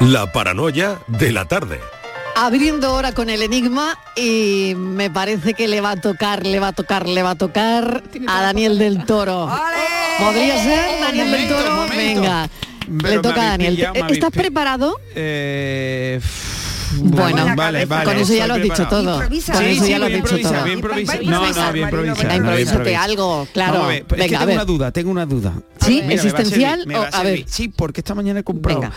La paranoia de la tarde. Abriendo ahora con el enigma y me parece que le va a tocar, le va a tocar, le va a tocar a Daniel del Toro. ¿Podría ser Daniel del Toro? Venga, Pero le toca a Daniel. ¿Estás preparado? Eh, Bueno, vale, vale. con eso ya lo has dicho todo. Improvisa. Con eso ya lo has dicho todo. No, no, improvisa, voy a Marilo, improvisar. venga. no, voy a Improvísate improvisar. algo, claro. Ver, es que Venga, a tengo ver. una duda, tengo una duda. ¿Sí? Mira, me va a ¿Existencial servir, me va o- a a ver. Sí, porque esta mañana he comprado. Venga.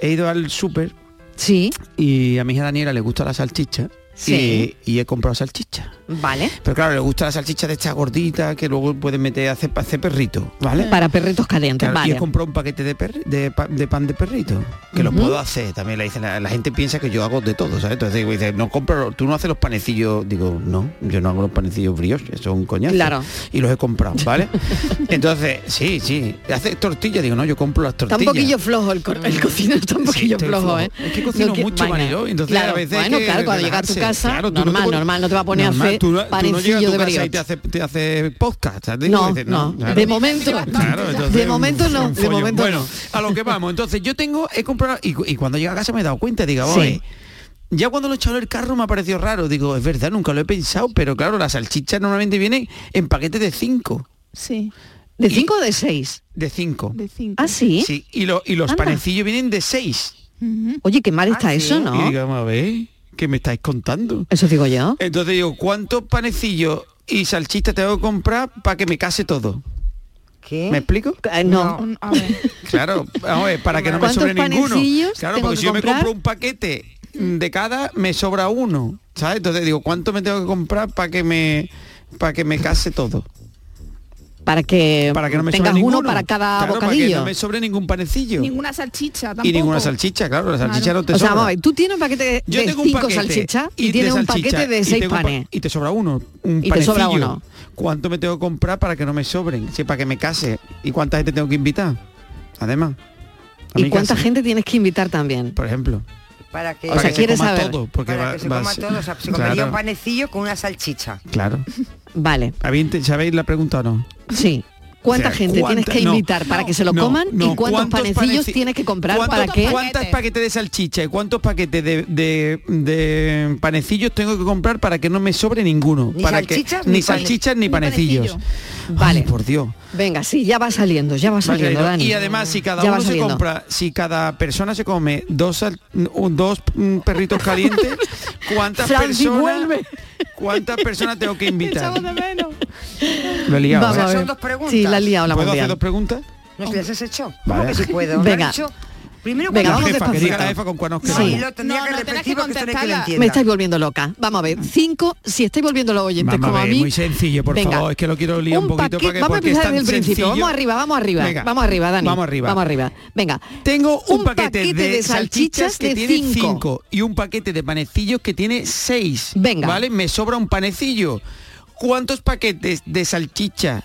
He ido al súper Sí, y a mi hija Daniela le gusta la salchicha Sí. y, y he comprado salchicha. vale. Pero claro, le gusta la salchicha de esta gordita que luego pueden meter a hacer, hacer perrito, ¿vale? Para perritos calientes, Claro, y vale. he comprado un paquete de, perri- de, pa- de pan de perrito, que lo puedo hacer. También le dicen, la, la gente piensa que yo hago de todo, ¿sabes? Entonces digo, dice, no compro, tú no haces los panecillos. Digo, no, yo no hago los panecillos brioches, eso es un coñazo. Claro. Y los he comprado, ¿vale? Entonces, sí, sí. Hace tortillas, digo, no, yo compro las Está tortillas. un poquillo flojo el, el cocinero, está un poquillo flojo, flojo. ¿eh? Es que cocino No que- mucho. Mariló, y entonces claro, a veces hay bueno, claro, cuando llega a tu relajarse. Casa, Claro, tú no te normal, normal, no te va a poner Normal, a hacer tú no- no de y te hace, te hace podcast. ¿sabes? No, Dices, no, claro. de momento, Claro, entonces, de momento no, de momento bueno, no. a lo que vamos. Entonces yo tengo, he comprado y, y cuando llego a casa me he dado cuenta, digo, Sí. ya cuando lo he echado en el carro me ha parecido raro. Digo, es verdad, nunca lo he pensado, pero claro, las salchichas normalmente vienen en paquetes de 5. Sí, ¿De 5 o de 6? De 5. de cinco. ¿Ah, sí? Sí, y, lo- y los Anda. panecillos vienen de 6. Ujú. Oye, qué mal está Ah, eso, ¿no? digo, vamos a ver, ¿qué me estáis contando? Eso digo yo. Entonces digo, ¿cuántos panecillos y salchichas tengo que comprar para que me case todo? ¿Qué? ¿Me explico? Eh, no. A ver. Claro, a ver, para que no me ¿Cuántos sobre ninguno. panecillos Claro, porque que si yo me compro un paquete de cada, me sobra uno. ¿Sabes? Entonces digo, ¿cuánto me tengo que comprar para que me para que me case todo? Para que, Para que no me tengas sobre uno ninguno. para cada Claro, Para que bocadillo. no me sobre ningún panecillo. Ninguna salchicha tampoco. y ninguna salchicha, claro, la salchicha Claro. no te o sea, sobra. vamos a ver, tú tienes un paquete Yo de tengo un 5 paquete salchichas y, de tienes un paquete de y 6 tengo un pa- panes. Y te sobra uno, un Y te sobra panecillo. uno. ¿Cuánto me tengo que comprar para que no me sobren? Sí, para que me case. ¿Y cuánta gente tengo que invitar? Además. ¿Y cuánta casa, gente tienes que invitar también? Por ejemplo. Para que, O sea, que se ¿quieres coma saber? todo. Porque para va- que se coma todo. O sea, se Claro, comería un panecillo con una salchicha. Claro. Vale, ¿Habéis ente- ¿Sabéis la pregunta o no? sí. ¿Cuánta O sea, gente tienes ¿cuánta- que no, invitar para que se lo no, coman no, y cuántos ¿cuántos panecillos paneci- tienes que comprar ¿Cuántos- para que ¿Cuántos paquetes de salchicha y cuántos paquetes de, de- de panecillos tengo que comprar para que no me sobre ninguno? Ni para que, ni salchichas ni ni panecillos. panecillo. Vale. Ay, por Dios. Venga, sí, ya va saliendo, ya va saliendo. Dani. Y además, si cada Ya uno se compra, si cada persona se come dos dos mm, perritos calientes, ¿cuántas personas vuelve. cuántas personas tengo que invitar? Echamos de menos. Lo he liado, Vamos ¿eh? a ver. son dos preguntas. Sí, la he liado la ¿Puedo hacer dos preguntas? ¿No las has hecho? Vale. ¿Cómo que sí puedo? ¿Me Venga. Primero Venga, vamos jefa, que diga despacito. la jefa con cuános Sí. quedamos. Marilo, tendría No, que no, repetir que que lo. Me estáis volviendo loca. Vamos a ver, cinco, si estáis volviendo los oyentes Vamos como a mí. muy sencillo, por Venga. favor, es que lo quiero liar un, poquito paquete- para que Vamos a empezar desde el principio. Vamos arriba, vamos arriba. Venga, vamos arriba, Dani. Vamos arriba. Vamos arriba. Venga. Tengo un, Un paquete, paquete de, de salchichas que de tiene cinco. 5 y un paquete de panecillos que tiene 6. Venga. ¿Vale? Me sobra un panecillo. ¿Cuántos paquetes de salchicha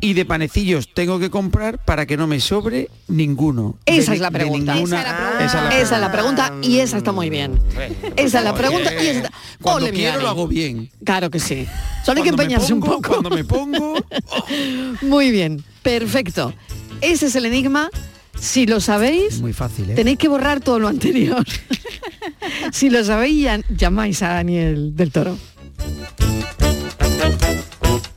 y de panecillos tengo que comprar para que no me sobre ninguno? Esa De- es la de pregunta. ninguna- Esa es la pregunta. esa es la Esa es la pregunta y esa está muy bien. Esa es la pregunta y esa está... Cuando Ole, quiero lo hago bien. Claro que sí. Solo hay que empeñarse un poco. Cuando me pongo... Muy bien, perfecto. Ese es el enigma. Si lo sabéis, Muy fácil, ¿eh? tenéis que borrar todo lo anterior. si lo sabéis, ya- llamáis a Daniel del Toro.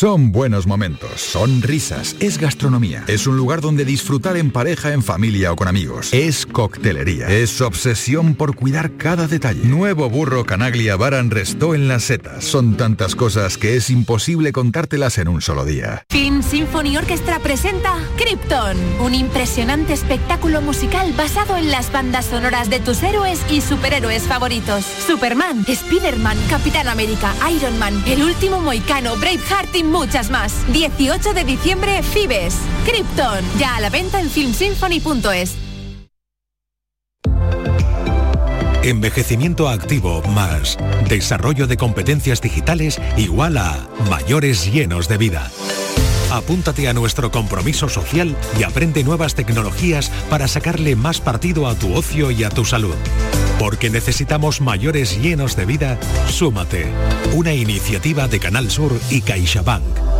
Son buenos momentos, son risas, es gastronomía, es un lugar donde disfrutar en pareja, en familia o con amigos. Es coctelería, es obsesión por cuidar cada detalle. Nuevo burro Canaglia Baran Restó en las setas. Son tantas cosas que es imposible contártelas en un solo día. Film Symphony Orchestra presenta Krypton, un impresionante espectáculo musical basado en las bandas sonoras de tus héroes y superhéroes favoritos. Superman, Spider-Man, Capitán América, Iron Man, El Último Moicano, Braveheart y muchas más. 18 de diciembre, Fibes. Krypton, ya a la venta en filmsymphony.es. Envejecimiento activo más desarrollo de competencias digitales igual a mayores llenos de vida. Apúntate a nuestro compromiso social y aprende nuevas tecnologías para sacarle más partido a tu ocio y a tu salud. Porque necesitamos mayores llenos de vida, súmate. Una iniciativa de Canal Sur y CaixaBank.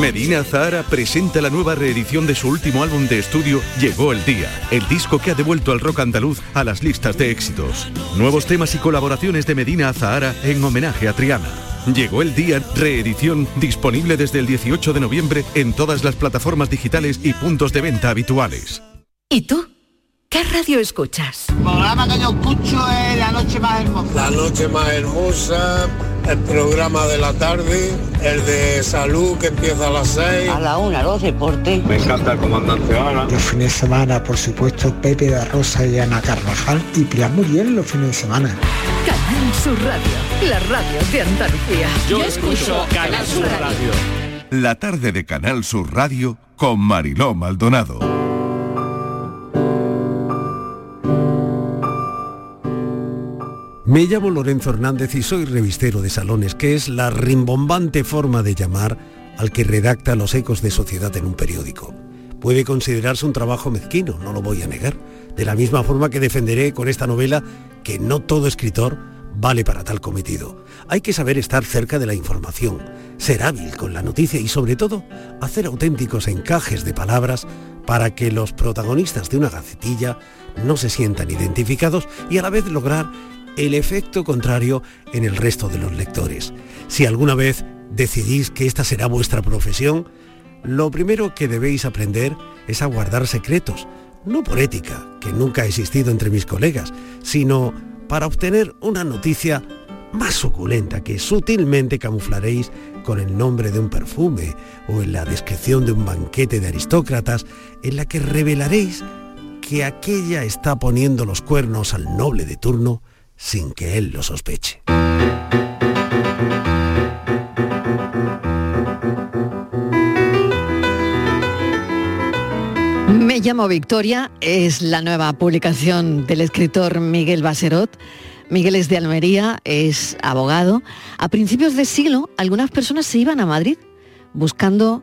Medina Zahara presenta la nueva reedición de su último álbum de estudio Llegó el Día, el disco que ha devuelto al rock andaluz a las listas de éxitos. Nuevos temas y colaboraciones de Medina Zahara en homenaje a Triana. Llegó el día, reedición disponible desde el 18 de noviembre en todas las plataformas digitales y puntos de venta habituales. ¿Y tú? ¿Qué radio escuchas? El programa que yo escucho es La Noche Más Hermosa. La Noche Más Hermosa, el programa de la tarde, el de salud que empieza a las 6. A la una, los deportes. Me encanta el comandante Ana. Los fines de semana, por supuesto, Pepe da Rosa y Ana Carvajal y Pilar Muriel los fines de semana. Canal Sur Radio, la radio de Andalucía. Yo, escucho Canal Sur Radio. La tarde de Canal Sur Radio con Mariló Maldonado. Me llamo Lorenzo Hernández y soy revistero de salones, que es la rimbombante forma de llamar al que redacta los ecos de sociedad en un periódico. Puede considerarse un trabajo mezquino, no lo voy a negar, de la misma forma que defenderé con esta novela que no todo escritor vale para tal cometido. Hay que saber estar cerca de la información, ser hábil con la noticia y sobre todo hacer auténticos encajes de palabras para que los protagonistas de una gacetilla no se sientan identificados y a la vez lograr el efecto contrario en el resto de los lectores. Si alguna vez decidís que esta será vuestra profesión, lo primero que debéis aprender es a guardar secretos, no por ética, que nunca ha existido entre mis colegas, sino para obtener una noticia más suculenta que sutilmente camuflaréis con el nombre de un perfume o en la descripción de un banquete de aristócratas en la que revelaréis que aquella está poniendo los cuernos al noble de turno sin que él lo sospeche. Me llamo Victoria, es la nueva publicación del escritor Miguel Baserot. Miguel es de Almería, es abogado. A principios de siglo, algunas personas se iban a Madrid buscando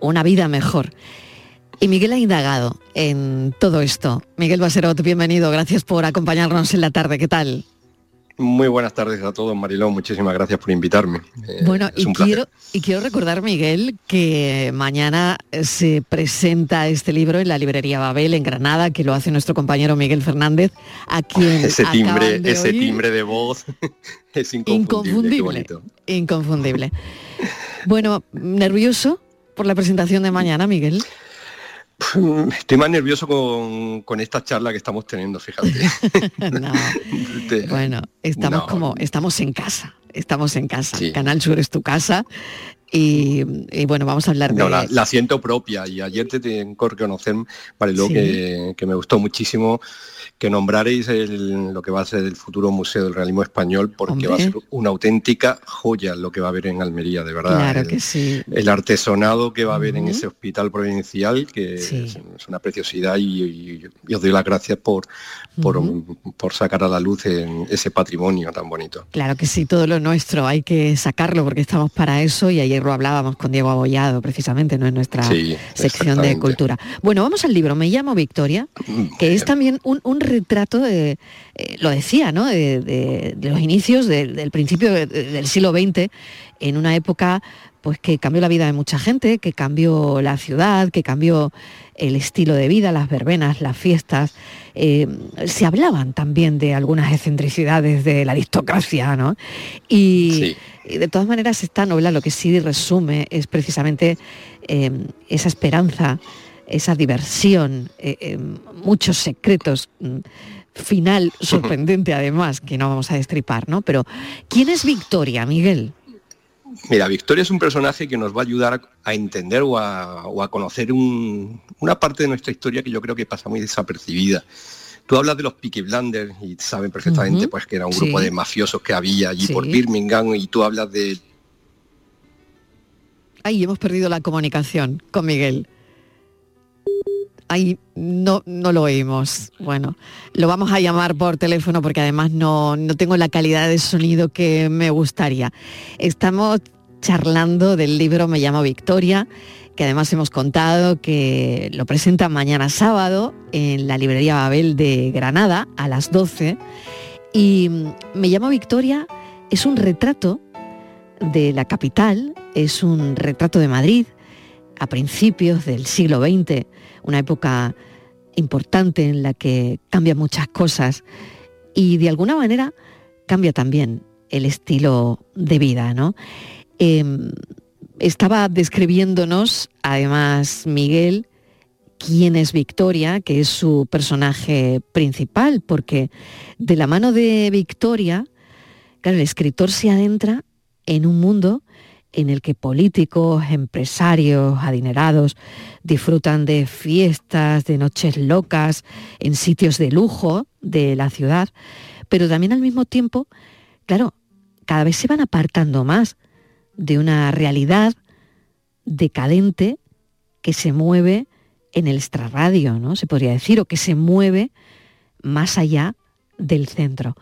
una vida mejor. Y Miguel ha indagado en todo esto. Miguel Baserot, bienvenido, gracias por acompañarnos en la tarde. ¿Qué tal? Muy buenas tardes a todos, Mariló. Muchísimas gracias por invitarme. Eh, bueno, y quiero, y quiero recordar, Miguel, que mañana se presenta este libro en la librería Babel, en Granada, que lo hace nuestro compañero Miguel Fernández, a quien ese timbre, de ese timbre de voz es inconfundible. Inconfundible. inconfundible. bueno, nervioso por la presentación de mañana, Miguel. Estoy más nervioso con, esta charla que estamos teniendo, fíjate. bueno, estamos como, estamos en casa, estamos en casa. Canal Sur es tu casa. Y, bueno, vamos a hablar de... La, la, siento propia y ayer te tengo que conocer, vale, lo que, que me gustó muchísimo que nombraréis lo que va a ser el futuro Museo del Realismo Español, porque va a ser una auténtica joya lo que va a haber en Almería, de verdad. Claro el, que sí. El artesonado que va a haber en ese hospital provincial, que es, una preciosidad y, os doy las gracias por, por, sacar a la luz ese patrimonio tan bonito. Claro que sí, todo lo nuestro hay que sacarlo porque estamos para eso y ahí lo hablábamos con Diego Abollado, precisamente, ¿no? En nuestra Sí, sección de cultura. Bueno, vamos al libro. Me llamo Victoria, que es también un, un retrato, de, eh, lo decía, ¿no? De, de- de los inicios, del- del principio de- de- del siglo XX, en una época pues que cambió la vida de mucha gente, que cambió la ciudad, que cambió el estilo de vida, las verbenas, las fiestas. Eh, se hablaban también de algunas excentricidades de la aristocracia, ¿no? Y, y de todas maneras esta novela lo que sí resume es precisamente eh, esa esperanza, esa diversión, eh, eh, muchos secretos. mm, Final sorprendente además, que no vamos a destripar, ¿no? Pero, ¿quién es Victoria, Miguel? Mira, Victoria es un personaje que nos va a ayudar a entender o a, o a conocer un- una parte de nuestra historia que yo creo que pasa muy desapercibida. Tú hablas de los Peaky Blinders y saben perfectamente pues que era un Sí. grupo de mafiosos que había allí Sí. por Birmingham y tú hablas de Ahí hemos perdido la comunicación con Miguel. Ahí no, no lo oímos. Bueno, lo vamos a llamar por teléfono porque además no, no tengo la calidad de sonido que me gustaría. Estamos charlando del libro Me llamo Victoria, que además hemos contado que lo presenta mañana sábado en la librería Babel de Granada a las 12. Y Me llamo Victoria es un retrato de la capital, es un retrato de Madrid a principios del siglo XX, una época importante en la que cambian muchas cosas y de alguna manera cambia también el estilo de vida, ¿no? Em, estaba describiéndonos, además, Miguel, quién es Victoria, que es su personaje principal, porque de la mano de Victoria, el escritor se adentra en un mundo en el que políticos, empresarios, adinerados disfrutan de fiestas, de noches locas, en sitios de lujo de la ciudad, pero también al mismo tiempo, claro, cada vez se van apartando más de una realidad decadente que se mueve en el extrarradio, ¿no? Se podría decir, o que se mueve más allá del centro.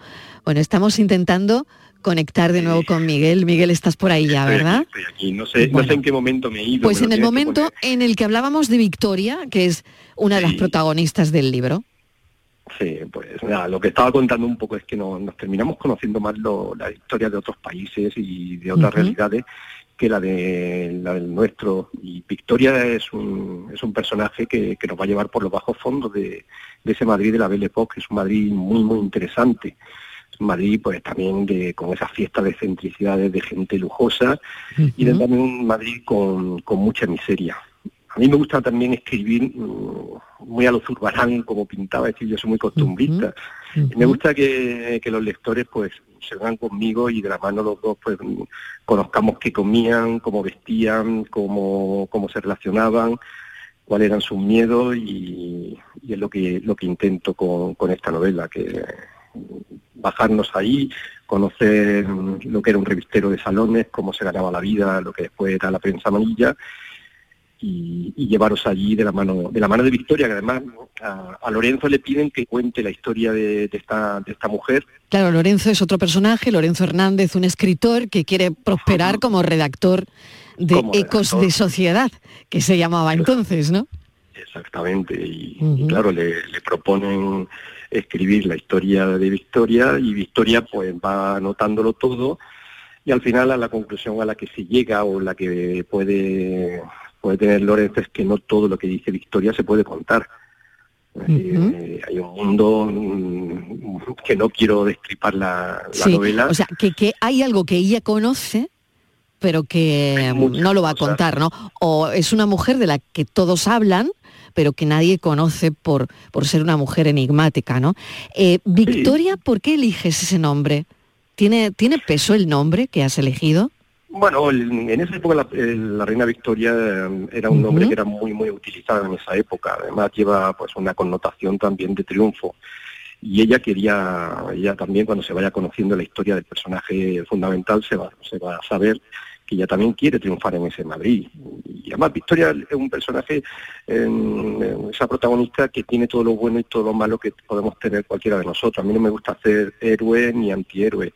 Bueno, estamos intentando conectar de nuevo con Miguel. Miguel, estás por ahí ya, Estoy ¿verdad? aquí, estoy aquí. No sé, no sé en qué momento me he ido. Pues en el momento en el que hablábamos de Victoria, que es una de las protagonistas del libro. Sí, pues nada, lo que estaba contando un poco es que no- nos terminamos conociendo más lo- la historia de otros países y de otras realidades que la de la del nuestro. Y Victoria es un, es un personaje que, que nos va a llevar por los bajos fondos de, de ese Madrid de la Belle Époque, que es un Madrid muy, muy interesante. Madrid, pues también de, con esas fiestas de excentricidades de gente lujosa y de también un Madrid con, con mucha miseria. A mí me gusta también escribir mm, muy a los Zurbarán, como pintaba, es decir, yo soy muy costumbrista. Y me gusta que, que los lectores pues se vengan conmigo y de la mano los dos pues mm, conozcamos qué comían, cómo vestían, cómo, cómo se relacionaban, cuáles eran sus miedos y, y es lo que, lo que intento con, con esta novela, que bajarnos ahí, conocer lo que era un revistero de salones, cómo se ganaba la vida, lo que después era la prensa amarilla y, y llevaros allí de la mano de la mano de Victoria, que además a, a Lorenzo le piden que cuente la historia de, de esta, de esta mujer. Claro, Lorenzo es otro personaje, Lorenzo Hernández, un escritor que quiere prosperar como redactor de Como Ecos de Sociedad, que se llamaba entonces, ¿no? Exactamente, y, y claro, le, le proponen escribir la historia de Victoria y Victoria pues va anotándolo todo y al final a la conclusión a la que se llega o la que puede, puede tener Lorenzo es que no todo lo que dice Victoria se puede contar. Eh, hay un mundo mm, que no quiero destripar la, la sí, novela. o sea, que, que hay algo que ella conoce, pero que no lo va a contar, ¿no? O es una mujer de la que todos hablan, pero que nadie conoce por, por ser una mujer enigmática, ¿no? Eh, Victoria, ¿por qué eliges ese nombre? ¿Tiene, ¿Tiene peso el nombre que has elegido? Bueno, el- en esa época la, el- la reina Victoria eh, era un nombre que era muy muy utilizado en esa época. Además lleva pues una connotación también de triunfo. Y ella quería, ella también cuando se vaya conociendo la historia del personaje fundamental se va, se va a saber que ella también quiere triunfar en ese Madrid. Y además Victoria es un personaje, eh, esa protagonista que tiene todo lo bueno y todo lo malo que podemos tener cualquiera de nosotros. A mí no me gusta hacer héroe ni antihéroe.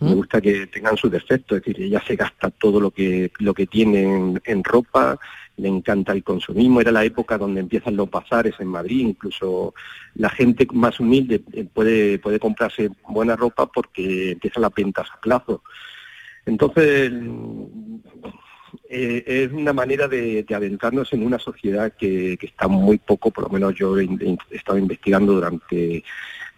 Me gusta que tengan sus defectos, es decir, ella se gasta todo lo que, lo que tiene en, ropa, le encanta el consumismo, era la época donde empiezan los bazares en Madrid, incluso la gente más humilde puede, puede comprarse buena ropa porque empiezan las ventas a plazo. Entonces, eh, es una manera de, adentrarnos en una sociedad que, está muy poco, por lo menos yo he, estado investigando durante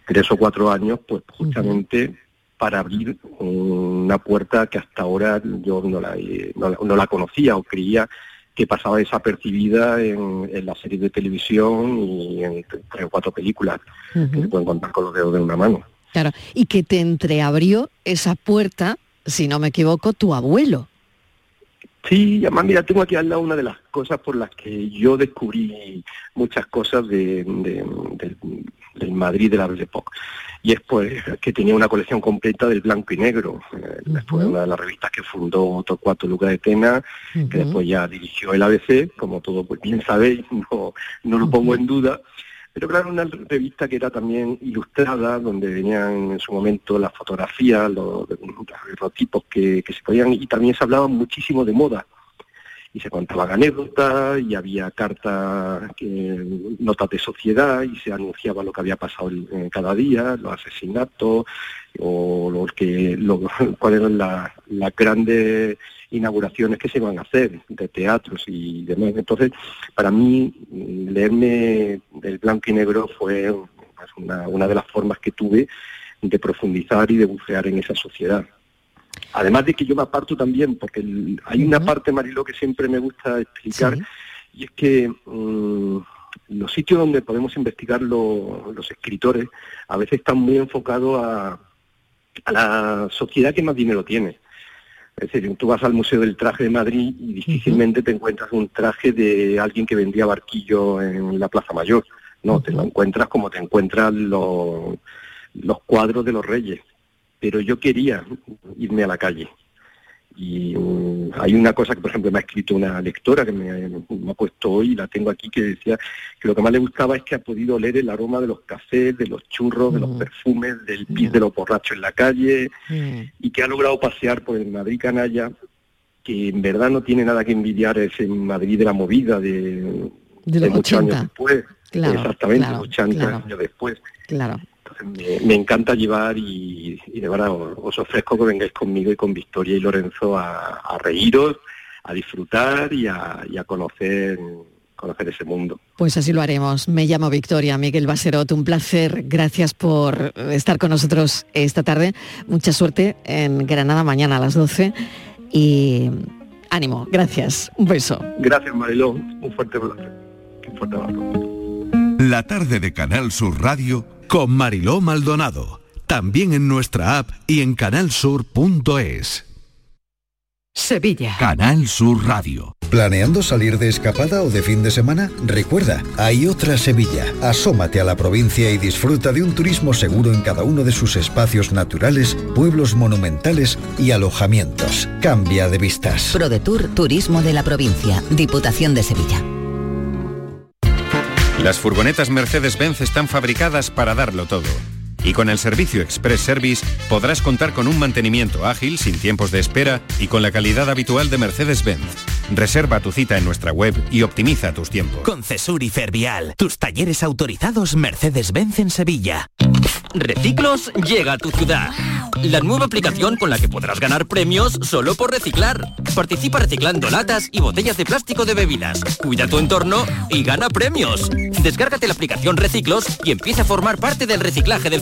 tres o cuatro años, pues justamente para abrir una puerta que hasta ahora yo no la, no, la conocía o creía que pasaba desapercibida en, en la serie de televisión y en tres o cuatro películas que se pueden contar con los dedos de una mano. Claro, y que te entreabrió esa puerta, si no me equivoco, tu abuelo. Sí, además mira, tengo aquí al lado una de las cosas por las que yo descubrí muchas cosas de, del Madrid de la Belle Époque y es pues que tenía una colección completa del blanco y negro. Eh, después una de las revistas que fundó Torcuato Luca de Tena, que después ya dirigió el ABC, como todo pues, bien sabéis, no, no lo pongo en duda. Pero claro, una revista que era también ilustrada, donde venían en su momento las fotografías, los, tipos que, que se podían, y también se hablaba muchísimo de moda. Y se contaban anécdotas y había cartas, notas de sociedad y se anunciaba lo que había pasado cada día, los asesinatos o los que, lo, cuáles eran las, grandes inauguraciones que se iban a hacer de teatros y demás. Entonces, para mí, leerme el blanco y negro fue una, una de las formas que tuve de profundizar y de bucear en esa sociedad. Además de que yo me aparto también, porque hay una parte, Marilo, que siempre me gusta explicar, y es que mm, los sitios donde podemos investigar los escritores a veces están muy enfocados a, la sociedad que más dinero tiene. Es decir, tú vas al Museo del Traje de Madrid y difícilmente te encuentras un traje de alguien que vendía barquillo en la Plaza Mayor. No, te lo encuentras como te encuentras los, los cuadros de los reyes pero yo quería irme a la calle. Y mm, hay una cosa que, por ejemplo, me ha escrito una lectora que me, ha puesto hoy, la tengo aquí, que decía que lo que más le gustaba es que ha podido oler el aroma de los cafés, de los churros, de los mm. perfumes, del pis de los borrachos en la calle, mm. y que ha logrado pasear por el Madrid canalla, que en verdad no tiene nada que envidiar ese Madrid de la movida de, de, muchos años después. Exactamente, 80 años después. Claro me, encanta llevar y, de verdad os, ofrezco que vengáis conmigo y con Victoria y Lorenzo a, reíros, a disfrutar y a, conocer conocer ese mundo. Pues así lo haremos. Me llamo Victoria, Miguel Baserot, un placer. Gracias por estar con nosotros esta tarde. Mucha suerte en Granada mañana a las 12 y ánimo. Gracias. Un beso. Gracias, Marilón. Un fuerte abrazo. Un fuerte abrazo. La tarde de Canal Sur Radio con Mariló Maldonado. También en nuestra app y en canalsur.es. Sevilla. Canal Sur Radio. ¿Planeando salir de escapada o de fin de semana? Recuerda, hay otra Sevilla. Asómate a la provincia y disfruta de un turismo seguro en cada uno de sus espacios naturales, pueblos monumentales y alojamientos. Cambia de vistas. ProDetour Turismo de la Provincia, Diputación de Sevilla. Las furgonetas Mercedes-Benz están fabricadas para darlo todo. Y con el servicio Express Service podrás contar con un mantenimiento ágil, sin tiempos de espera y con la calidad habitual de Mercedes-Benz. Reserva tu cita en nuestra web y optimiza tus tiempos. Con Cesur y Fervial, tus talleres autorizados Mercedes-Benz en Sevilla. Reciclos llega a tu ciudad. La nueva aplicación con la que podrás ganar premios solo por reciclar. Participa reciclando latas y botellas de plástico de bebidas. Cuida tu entorno y gana premios. Descárgate la aplicación Reciclos y empieza a formar parte del reciclaje del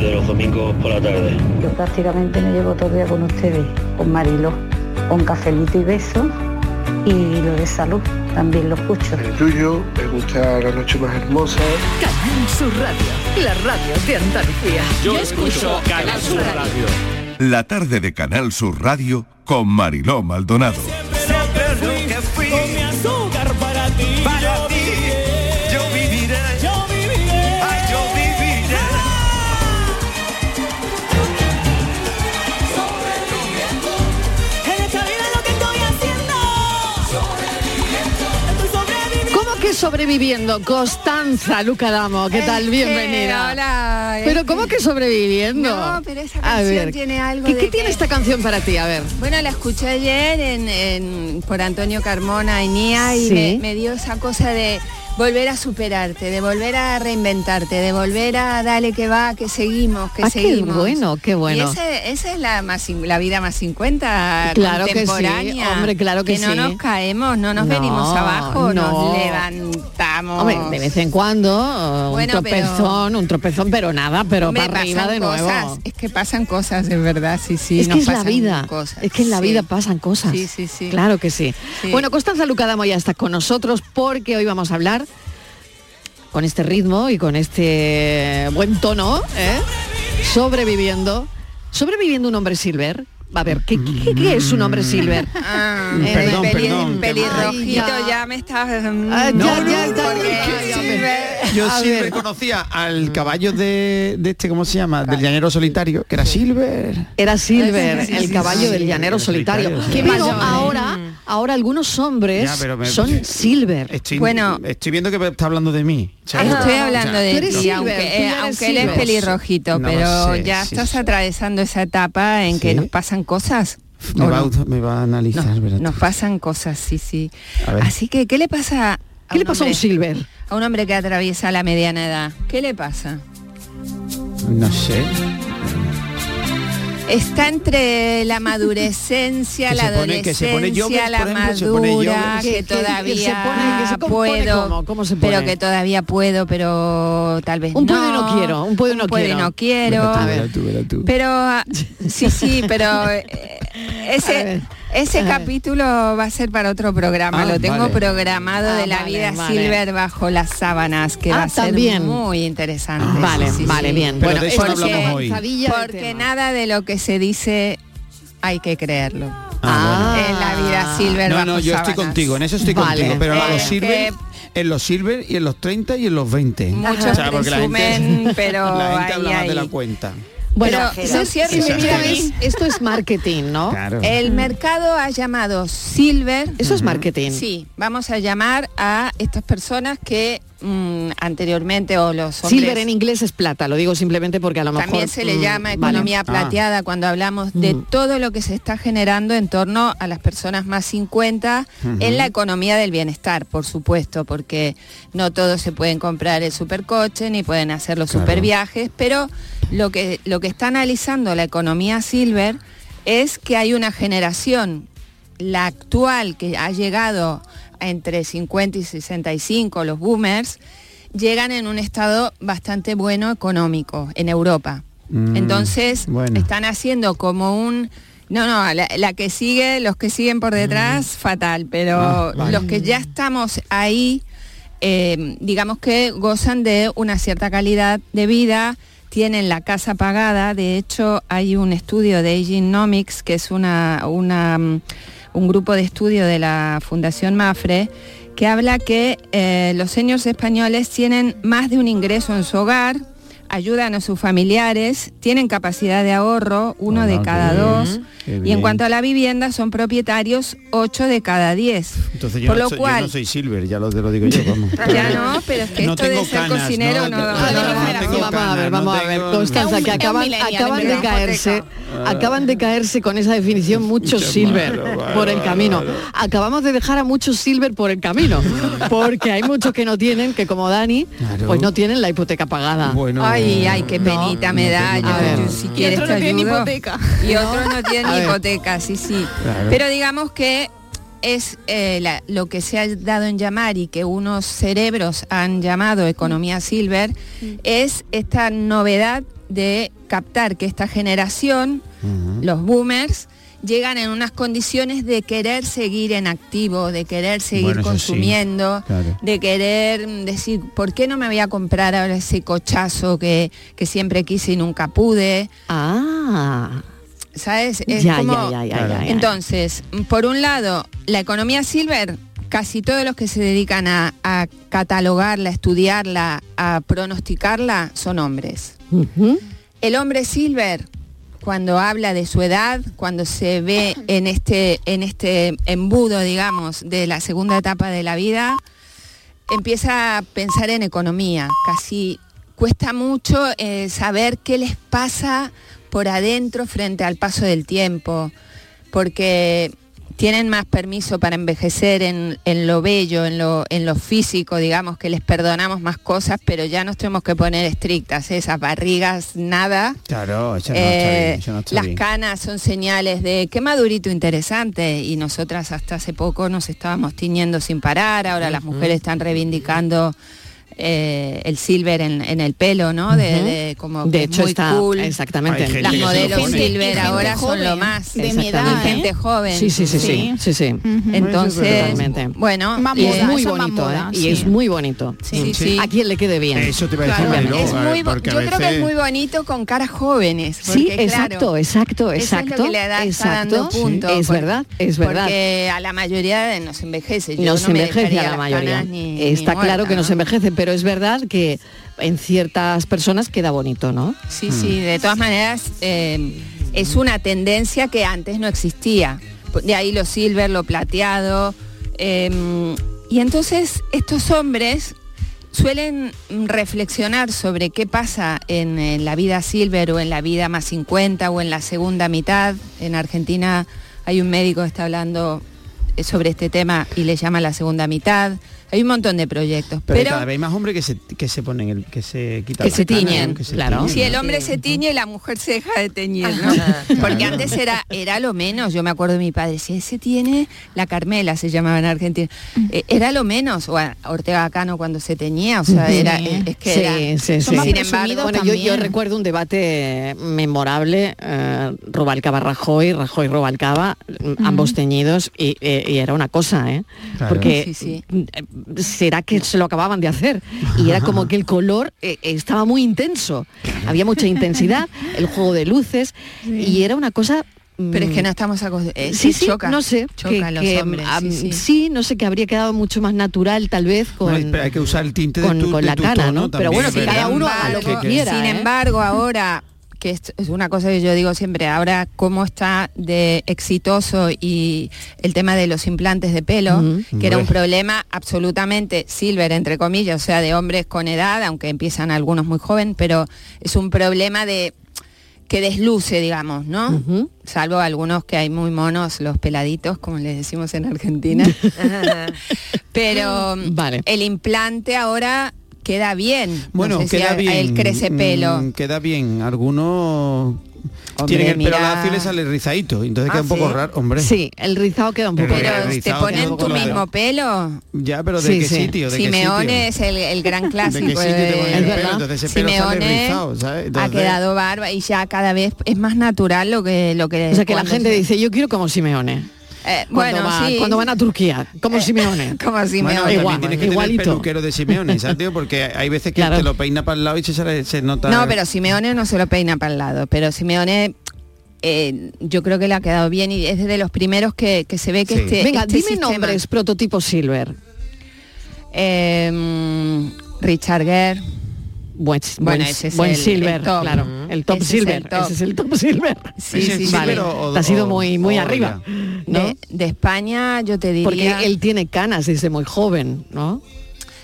de los domingos por la tarde. Yo prácticamente me llevo todo el día con ustedes, con Marilo, con cafelito y beso y lo de salud también lo escucho. El tuyo, me gusta la noche más hermosa. Canal Sur Radio, la radio de Andalucía. Yo, escucho Canal Sur Radio. La tarde de Canal Sur Radio con Mariló Maldonado. Sobreviviendo. ¿Cómo que? Constanza Luca Damo, ¿qué tal? Es Bienvenida. que, hola, es Pero ¿cómo que- que sobreviviendo? No, pero esa canción ver, tiene algo ¿Qué, de qué tiene que- esta canción para ti? A ver. Bueno, la escuché ayer en, en- por Antonio Carmona y Nia y Sí. me, me dio esa cosa de volver a superarte, de volver a reinventarte, de volver a dale que va, que seguimos, que Ah, qué seguimos. bueno, qué bueno. Y ese- esa es la, más, la vida más 50 Claro que sí, hombre, claro que no sí. nos caemos, no nos No, venimos abajo, no. nos levantamos. Hombre, de vez en cuando, Bueno, un pero- tropezón, un tropezón, pero nada, pero Hombre, para arriba de nuevo. cosas, es que pasan cosas, es verdad, sí, sí. es que nos es la pasan vida, cosas, es que en la sí. vida pasan cosas. Sí, sí, sí. Claro que sí. Sí. Bueno, Constanza Lucadamo ya está con nosotros porque hoy vamos a hablar con este ritmo y con este buen tono, ¿eh? sobreviviendo, sobreviviendo un hombre silver. A ver, ¿qué, qué- qué es un hombre silver? Ah, Eh, peli- peli- pelirrojito, ya. ya. me estás... mm, Ah, ya, no, ya, no, ya, porque ya, ya, Silver- Yo A siempre ver. conocía al caballo de, de este, ¿cómo se llama? Del llanero solitario, que era Silver. Era Silver, Sí, el sí, caballo sí. del llanero solitario. Pero. Qué mayor, ¿eh? ahora, ahora algunos hombres Ya, pero me- son Silver. Estoy, Bueno. estoy viendo que está hablando de mí. Estoy o sea, hablando de ti, silver, aunque, eh, aunque él es silver. pelirrojito, pero sé, ya sí, estás atravesando esa etapa en que nos pasan cosas. Me ¿o va, a no? auto- me va a analizar, ¿verdad? Nos pasan cosas, sí, sí. Así que, ¿qué le pasa? a ¿Qué le pasa a un Silver? A un hombre que atraviesa la mediana edad. ¿Qué le pasa? No sé. Está entre la madurecencia, la pone- adolescencia, la ejemplo, madura, que, Que- que- que se todavía pone- que se compone puedo, ¿cómo? ¿Cómo se pone? pero que todavía puedo, pero tal vez Un no. puedo y no quiero, un puedo y no puedo quiero. no tú, tú, tú. Pero ah, sí, sí, pero eh, ese ese capítulo va a ser para otro programa. Ah, Lo tengo vale. programado Ah, de la vale, vida vale. silver bajo las sábanas, que Ah, va a ser también. muy interesante. Ah, Vale, Sí, vale, sí. bien. Pero bueno, de eso no es hablamos hoy. de Porque nada de lo que se dice hay que creerlo. Ah, en la vida silver No, bajo no, yo estoy contigo, en eso estoy Vale. contigo, pero a Eh, los silver, que- en los silver y en los 30 y en los 20. Muchos O sea, porque la gente- pero la gente ahí, habla más de la cuenta. Bueno, es, que- es- esto es marketing, ¿no? Claro. El mercado ha llamado silver. Eso es marketing. Sí, vamos a llamar a estas personas que mm, anteriormente o los hombres Silver en inglés es plata, lo digo simplemente porque a lo mejor... también se le mm, llama vale. economía Ah. plateada cuando hablamos de Mm. todo lo que se está generando en torno a las personas más 50 en la economía del bienestar, por supuesto, porque no todos se pueden comprar el supercoche ni pueden hacer los Claro. superviajes, pero lo que, lo que está analizando la economía silver es que hay una generación, la actual que ha llegado entre 50 y 65, los boomers, llegan en un estado bastante bueno económico en Europa. Mm, Entonces, bueno. están haciendo como un... No, no, la, la que sigue, los que siguen por detrás, fatal, pero Ah, vale. los que ya estamos ahí, eh, digamos que gozan de una cierta calidad de vida, tienen la casa pagada, de hecho hay un estudio de Aginomics, que es una, una, mm, un grupo de estudio de la Fundación Mafre, que habla que eh, los seniors españoles tienen más de un ingreso en su hogar, ayudan a sus familiares, tienen capacidad de ahorro, uno de Bueno, cada bien, dos, y en cuanto a la vivienda son propietarios ocho de cada diez. Entonces yo, Por no lo soy, yo cual, no soy Silver, ya lo, te lo digo yo, vamos. ya no, pero es que No esto de ser canas, cocinero no, no, no, no- no, no- no vamos a ver, vamos no a ver, Constanza, que acaban, acaban de caerse, acaban de caerse con esa definición muchos Mucho silver malo, por el camino. Acabamos de dejar a muchos silver por el camino, porque hay muchos que no tienen, que como Dani, Claro. pues no tienen la hipoteca pagada. Bueno, Ay, ay, qué No, penita me da. Yo, si Y quieres otros no tienen hipoteca. Y ¿No? otros no tienen hipoteca, sí, sí. Claro. Pero digamos que es eh, la- lo que se ha dado en llamar y que unos cerebros han llamado economía silver, es esta novedad de captar que esta generación, los boomers, llegan en unas condiciones de querer seguir en activo, de querer seguir Bueno, eso sí, consumiendo, claro. de querer mm, decir, ¿por qué no me voy a comprar ahora ese cochazo que, que siempre quise y nunca pude? Ah, ¿Sabes? Es Ya, como- ya, ya, ya, ya, ya. Entonces, por un lado, la economía silver, casi todos los que se dedican a, a catalogarla, a estudiarla, a pronosticarla, son hombres. El hombre silver, cuando habla de su edad, cuando se ve en este, en este embudo, digamos, de la segunda etapa de la vida, empieza a pensar en economía. Casi cuesta mucho eh, saber qué les pasa por adentro frente al paso del tiempo, porque tienen más permiso para envejecer en, en lo bello, en lo, en lo físico, digamos, que les perdonamos más cosas, pero ya nos tenemos que poner estrictas, esas barrigas, nada. Claro, no Eh, bien, no las bien. canas son señales de qué madurito interesante y nosotras hasta hace poco nos estábamos tiñendo sin parar, ahora las mujeres están reivindicando eh, el silver en, en el pelo, ¿no? De, como De hecho es muy está- cool. exactamente. Las modelos silver ahora son lo más. de mi edad, ¿eh? gente joven. Sí, sí, sí, sí, sí, sí. Entonces, Totalmente. bueno, y eh, es muy eso más bonito, moda, ¿eh? sí. Y es muy bonito. Sí, sí. A quien le quede bien. Eso te a decir, es muy yo creo que es muy bonito con caras jóvenes. Sí, exacto, claro, exacto, eso es lo exacto. que le da- está dando exacto. punto, es por- verdad, es verdad. Porque a la mayoría de- nos envejece. Yo nos no envejece a la mayoría. Está claro que nos ¿no? envejece, pero es verdad que en ciertas personas queda bonito, ¿no? Sí, sí, de todas maneras eh, es una tendencia que antes no existía. De ahí lo silver, lo plateado. eh, y entonces estos hombres suelen reflexionar sobre qué pasa en, en la vida silver o en la vida más 50 o en la segunda mitad. En Argentina hay un médico que está hablando sobre este tema y le llama la segunda mitad. Hay un montón de proyectos. Pero, Pero, cada vez hay más hombres que se, que se ponen el, que se quitan que se canas, tiñen, ¿no? Que se claro. tiñen, si ¿no? el hombre se tiñe, la mujer se deja de teñir, ¿no? Porque antes era, era lo menos. Yo me acuerdo de mi padre, si ese tiene, la Carmela se llamaba en Argentina, eh, era lo menos. O a Ortega Cano cuando se teñía, o sea, era, eh, es que sí, era. sí, sí. Sin embargo, bueno, yo, yo recuerdo un debate memorable, eh, Rubalcaba Rajoy, Rajoy Rubalcaba, ambos teñidos, y, eh, y era una cosa, ¿eh? Claro. Porque Sí, sí. eh, será que se lo acababan de hacer. Y era como que el color eh, estaba muy intenso. Había mucha intensidad, el juego de luces, y era una cosa Pero es que mm, no estamos acostumbrados. sí, sí, choca, no sé, choca a los que, hombres. sí, sí. no sé, que habría quedado mucho más natural tal vez con, No, hay que usar el tinte de con, tu- con de la tu cana, tono ¿no? Pero bueno, que cada uno a lo que quiera. Sin ¿eh? embargo, ahora que es una cosa que yo digo siempre, ahora cómo está de exitoso y el tema de los implantes de pelo, que era un problema absolutamente silver, entre comillas, o sea, de hombres con edad, aunque empiezan algunos muy joven, pero es un problema de que desluce, digamos, ¿no? Salvo algunos que hay muy monos, los peladitos, como les decimos en Argentina. Pero el implante ahora queda bien. No Bueno, sé si queda a bien. él crece pelo. mm, queda bien. Algunos Hombre, tienen el pelo lacio y le sale rizadito. Entonces Ah, queda un poco ¿sí? raro, hombre. Sí, el rizado queda un poco Pero raro. te ponen tu mismo raro. pelo. Ya, pero ¿de Sí, qué sí. sitio? ¿De qué Simeone sitio? es el, el gran clásico. ¿De qué sitio te ponen de- el pelo? Entonces ese pelo sale Simeone rizado, ¿sabes? ha quedado barba y ya cada vez es más natural lo que lo que O sea que la gente dice, yo quiero como Simeone. Eh, Cuando bueno, va- sí. Cuando van a Turquía, como Simeone. como Bueno, Simeone. también Igual, tienes que tener igualito. el peluquero de Simeone, ¿sabes, tío? Porque hay veces que Claro. te lo peina para el lado y se, sale- se nota... No, pero Simeone no se lo peina para el lado, pero Simeone eh, yo creo que le ha quedado bien y es de los primeros que, que se ve que Sí. este Venga, este dime sistema- nombres prototipo Silver. Eh, Richard Gere, buen, Bueno, buen, ese es buen el- silver, el top. claro, el top Ese es silver, el top. ese es el top silver. Sí, sí, es sí. vale. O- ha sido muy muy o arriba, ¿no? De, de España yo te diría... Porque él tiene canas desde muy joven, ¿no?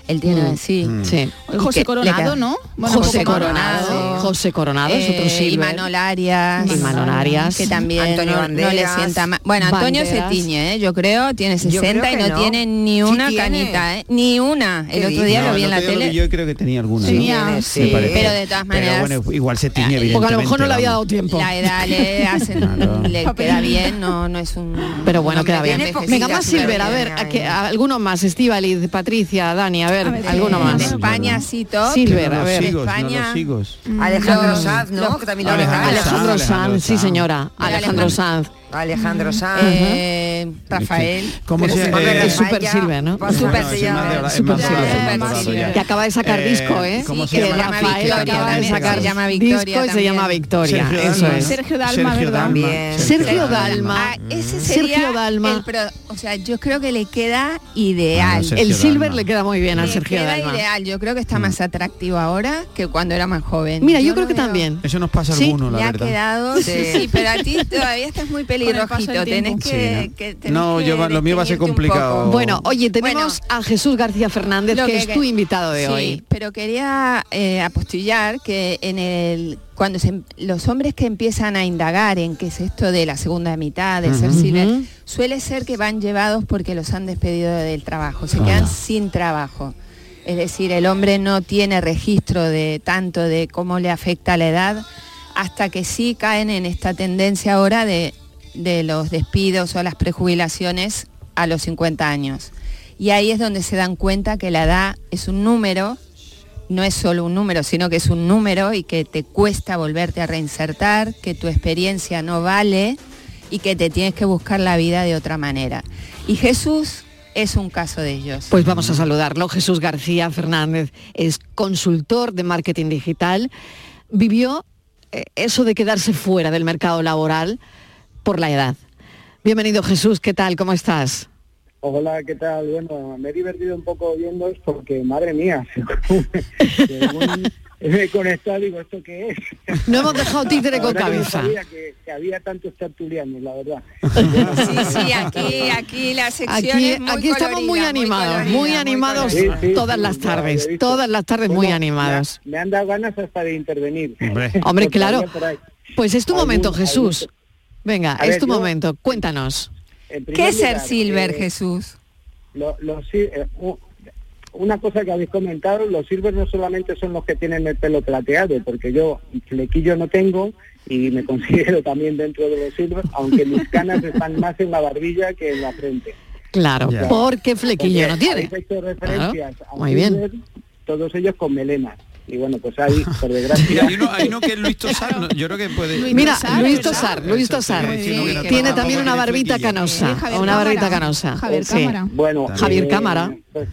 Él tiene, Mm. sí. Sí. José Coronado, ¿no? José Coronado, José Coronado es otro Eh, silver. Y Manol Arias. Y Manol Arias. Que también Antonio no, no le Banderas. sienta mal. Bueno, Antonio Banderas. se tiñe, ¿eh? yo creo, tiene Yo 60 y no, tiene ni Sí una canita, ¿eh? Ni una. El otro día No, lo vi en la tele. Yo creo que tenía alguna. Tenía, ¿no? sí. Pero de todas maneras- Pero bueno, igual se tiñe, Porque a lo mejor no le había dado tiempo. La edad le, hacen, le queda bien, no, no es un... Pero bueno, queda que bien. Venga, más silver, a ver, a que- a- alguno más, Estivaliz, Patricia, Dani, a ver, alguno De más. España sí top. Silver, a los ver. higos, no España. los higos. Alejandro Sanz, ¿no? Que también lo Alejandro Sanz, sí señora, Alejandro- Sanz. Alejandro Sanz. Eh, Rafael. ¿Cómo Pero se llama? Eh, super silver, ¿no? Super es Super ya. Que acaba de sacar Eh, disco, ¿eh? ¿cómo Sí, se que llama? Rafael Victoria acaba de sacar se llama Victoria disco y se llama Victoria, Sergio eso Dalma. es. Sergio Dalma, Sergio ¿verdad? Sergio Dalma. Ah, ese Sergio sería Dalma. el pro- o sea, yo creo que le queda ideal. Sergio El silver Dalma. le queda muy bien a Le Sergio queda Dalma. ideal. Yo creo que está más atractivo ahora que cuando era más joven. Mira, yo creo que también. Eso nos pasa a Sí, algunos, la Le ha verdad. quedado, sí, pero a ti todavía estás muy del pelirrojito. Tenés tiempo. que, Sí, ¿no? que- tenés No, yo va- lo mío va a ser complicado. Bueno, oye, tenemos a Jesús García Fernández, Lo que, que- es tu invitado de sí, hoy. pero quería eh, apostillar que en el cuando se- los hombres que empiezan a indagar en qué es esto de la segunda mitad, de ser Ujú. silver, suele ser que van llevados porque los han despedido del trabajo, se quedan sin trabajo. Es decir, el hombre no tiene registro de tanto de cómo le afecta la edad hasta que sí caen en esta tendencia ahora de, de los despidos o las prejubilaciones a los 50 años. Y ahí es donde se dan cuenta que la edad es un número, no es solo un número, sino que es un número y que te cuesta volverte a reinsertar, que tu experiencia no vale y que te tienes que buscar la vida de otra manera. Y Jesús es un caso de ellos. Pues vamos a saludarlo. Jesús García Fernández es consultor de marketing digital. Vivió eh, eso de quedarse fuera del mercado laboral por la edad. Bienvenido Jesús, ¿qué tal? ¿Cómo estás? Hola, ¿qué tal? Bueno, me he divertido un poco viendo porque, madre mía, según me he conectado, digo, ¿esto qué es? No hemos dejado títere con que no cabeza. sabía que, que había tantos tertulianos, la verdad. Sí, sí, aquí, aquí la sección Aquí, es muy aquí estamos muy animados, colorida, muy animados Sí, sí, todas sí, las tardes, todas las tardes muy animados. Me, me han dado ganas hasta de intervenir. Hombre, claro. Pues es tu momento, Jesús. Venga, A es ver, tu yo- momento. Cuéntanos. ¿Qué es ser silver, eh, Jesús? lo- eh, una cosa que habéis comentado, los silver no solamente son los que tienen el pelo plateado, porque yo flequillo no tengo y me considero también dentro de los silver, aunque mis canas están más en la barbilla que en la frente. Claro, Ya. porque flequillo Porque no tiene. Claro, a muy bien. todos ellos con melenas. Y bueno, pues ahí, por desgracia... Mira, hay uno, hay uno que es Luis Tosar, no, yo creo que puede... Mira, Luis. Tosar, Luis Tosar. Tiene también una barbita flequillo. canosa. Javier Una barbita Cámara. canosa. Javier Sí. Cámara. Bueno, Javier eh, Cámara. pues.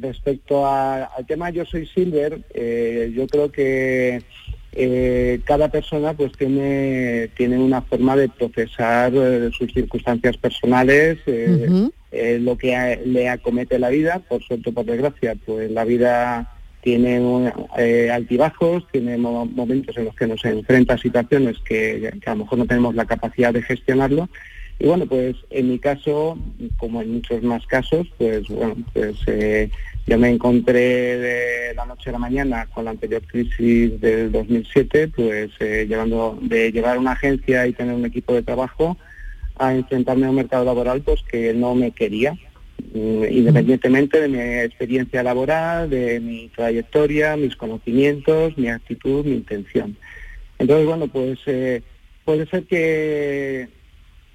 Respecto a- al tema Yo Soy Silver, eh, yo creo que eh, cada persona pues tiene, tiene una forma de procesar eh, sus circunstancias personales, eh, eh, lo que a- le acomete la vida, por suerte por desgracia, pues la vida tiene un- eh, altibajos, tiene mo- momentos en los que nos enfrenta a situaciones que, a lo mejor no tenemos la capacidad de gestionarlo. Y bueno, pues en mi caso, como en muchos más casos, pues bueno, pues eh, yo me encontré de la noche a la mañana con la anterior crisis del 2007, pues eh, llevando de llevar una agencia y tener un equipo de trabajo a enfrentarme a un mercado laboral pues que no me quería, independientemente de mi experiencia laboral, de mi trayectoria, mis conocimientos, mi actitud, mi intención. Entonces, bueno, pues eh, puede ser que,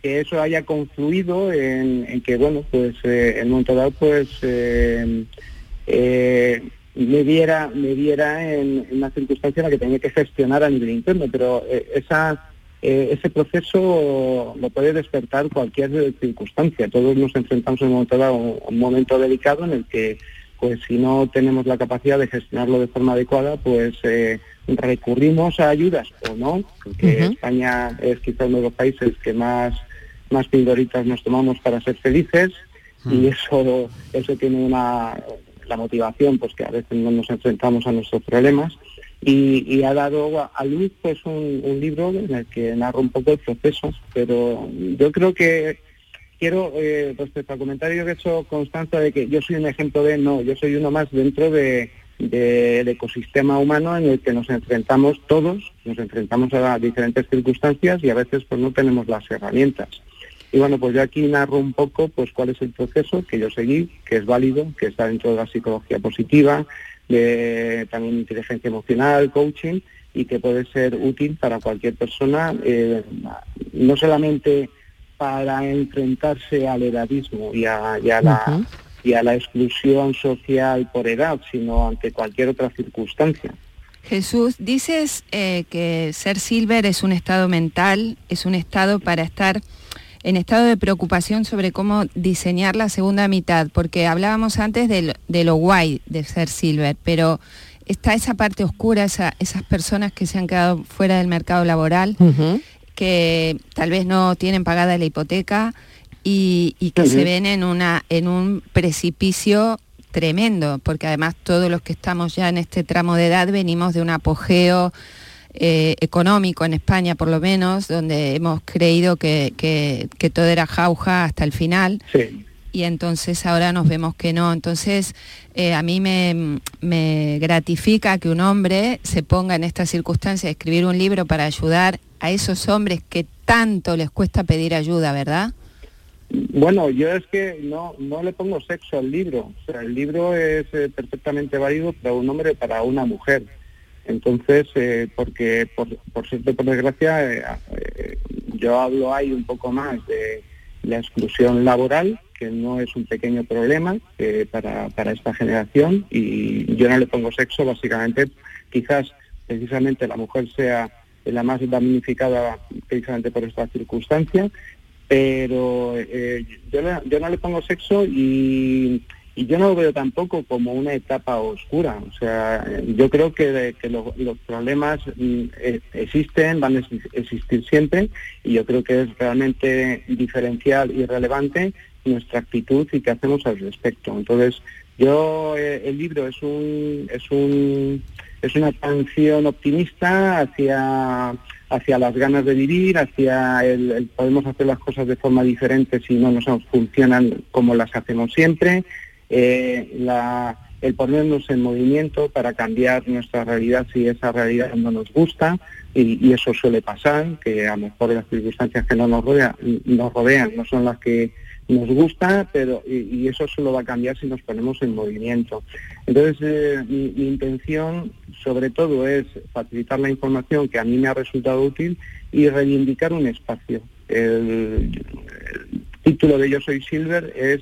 eso haya confluido en, en que, bueno, pues eh, en dado, pues eh, eh, me viera, me viera en, en una circunstancia en la que tenía que gestionar a nivel interno, pero eh, esa eh, ese proceso lo puede despertar cualquier circunstancia. Todos nos enfrentamos en un momento dado un momento delicado en el que, pues si no tenemos la capacidad de gestionarlo de forma adecuada, pues eh, recurrimos a ayudas o no, porque. España es quizá uno de los países que más, más pildoritas nos tomamos para ser felices y eso, eso tiene una, la motivación, pues que a veces no nos enfrentamos a nuestros problemas. Y, y ha dado a, luz pues un, un libro en el que narra un poco el proceso, pero yo creo que quiero, eh, respecto al comentario que ha hecho Constanza de que yo soy un ejemplo de, no, yo soy uno más dentro de, del ecosistema humano en el que nos enfrentamos todos, nos enfrentamos a diferentes circunstancias y a veces pues no tenemos las herramientas. Y bueno, pues yo aquí narro un poco pues cuál es el proceso que yo seguí, que es válido, que está dentro de la psicología positiva, de también inteligencia emocional, coaching, y que puede ser útil para cualquier persona, eh, no solamente para enfrentarse al edadismo y a, y a la, y a la exclusión social por edad, sino ante cualquier otra circunstancia. Jesús, dices eh, que ser silver es un estado mental, es un estado para estar en estado de preocupación sobre cómo diseñar la segunda mitad, porque hablábamos antes de lo, de lo guay de ser silver, pero está esa parte oscura, esa- esas personas que se han quedado fuera del mercado laboral, que tal vez no tienen pagada la hipoteca y, y que se ven en, una, en un precipicio tremendo, porque además todos los que estamos ya en este tramo de edad venimos de un apogeo eh, económico en España por lo menos, donde hemos creído que, que- que todo era jauja hasta el final. Y entonces ahora nos vemos que no. Entonces eh, a mí me, me gratifica que un hombre se ponga en esta circunstancia de escribir un libro para ayudar a esos hombres que tanto les cuesta pedir ayuda, ¿verdad? Bueno, yo es que no, no le pongo sexo al libro. O sea, el libro es eh, perfectamente válido para un hombre para una mujer. Entonces, eh, porque por, por suerte, por desgracia, eh, eh, yo hablo ahí un poco más de la exclusión laboral, que no es un pequeño problema eh, para, para esta generación, y yo no le pongo sexo, básicamente, quizás precisamente la mujer sea la más damnificada precisamente por esta circunstancia, pero yo, yo no le pongo sexo y, y yo no lo veo tampoco como una etapa oscura. O sea, yo creo que, los problemas mm, eh, existen, van a exi- existir siempre y yo creo que es realmente diferencial y relevante nuestra actitud y qué hacemos al respecto. Entonces, yo eh, el libro es un es un es una canción optimista hacia hacia las ganas de vivir, hacia el, el podemos hacer las cosas de forma diferente si no nos funcionan como las hacemos siempre, eh, el ponernos en movimiento para cambiar nuestra realidad si esa realidad no nos gusta y, eso suele pasar, que a lo mejor las circunstancias que no nos, rodea- nos rodean no son las que nos gusta, pero y, eso solo va a cambiar si nos ponemos en movimiento. Entonces, eh, mi, intención sobre todo es facilitar la información que a mí me ha resultado útil y reivindicar un espacio. El título de Yo Soy Silver es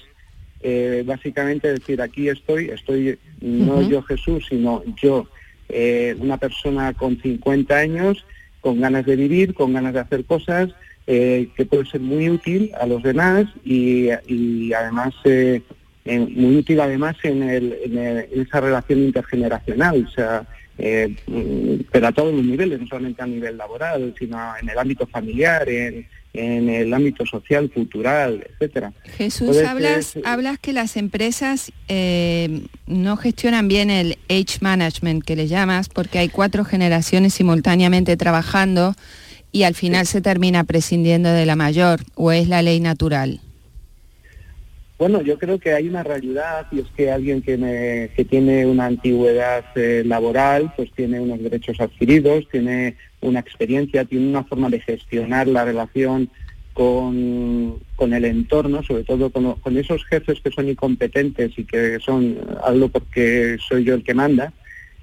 eh, básicamente decir, aquí estoy, estoy no yo Jesús, sino yo, eh, una persona con 50 años, con ganas de vivir, con ganas de hacer cosas, eh, que puede ser muy útil a los demás y, y además en- muy útil además en, el- en el- en esa relación intergeneracional, o sea, eh, pero a todos los niveles, no solamente a nivel laboral, sino en el ámbito familiar, en, en el ámbito social, cultural, etcétera. Jesús, Entonces, hablas, es- hablas que las empresas eh, no gestionan bien el age management que le llamas, porque hay cuatro generaciones simultáneamente trabajando y al final se termina prescindiendo de la mayor, o es la ley natural. Bueno, yo creo que hay una realidad y es que alguien que, me- que tiene una antigüedad eh, laboral, pues tiene unos derechos adquiridos, tiene una experiencia, tiene una forma de gestionar la relación con, con el entorno, sobre todo con, esos jefes que son incompetentes y que son, hablo porque soy yo el que manda,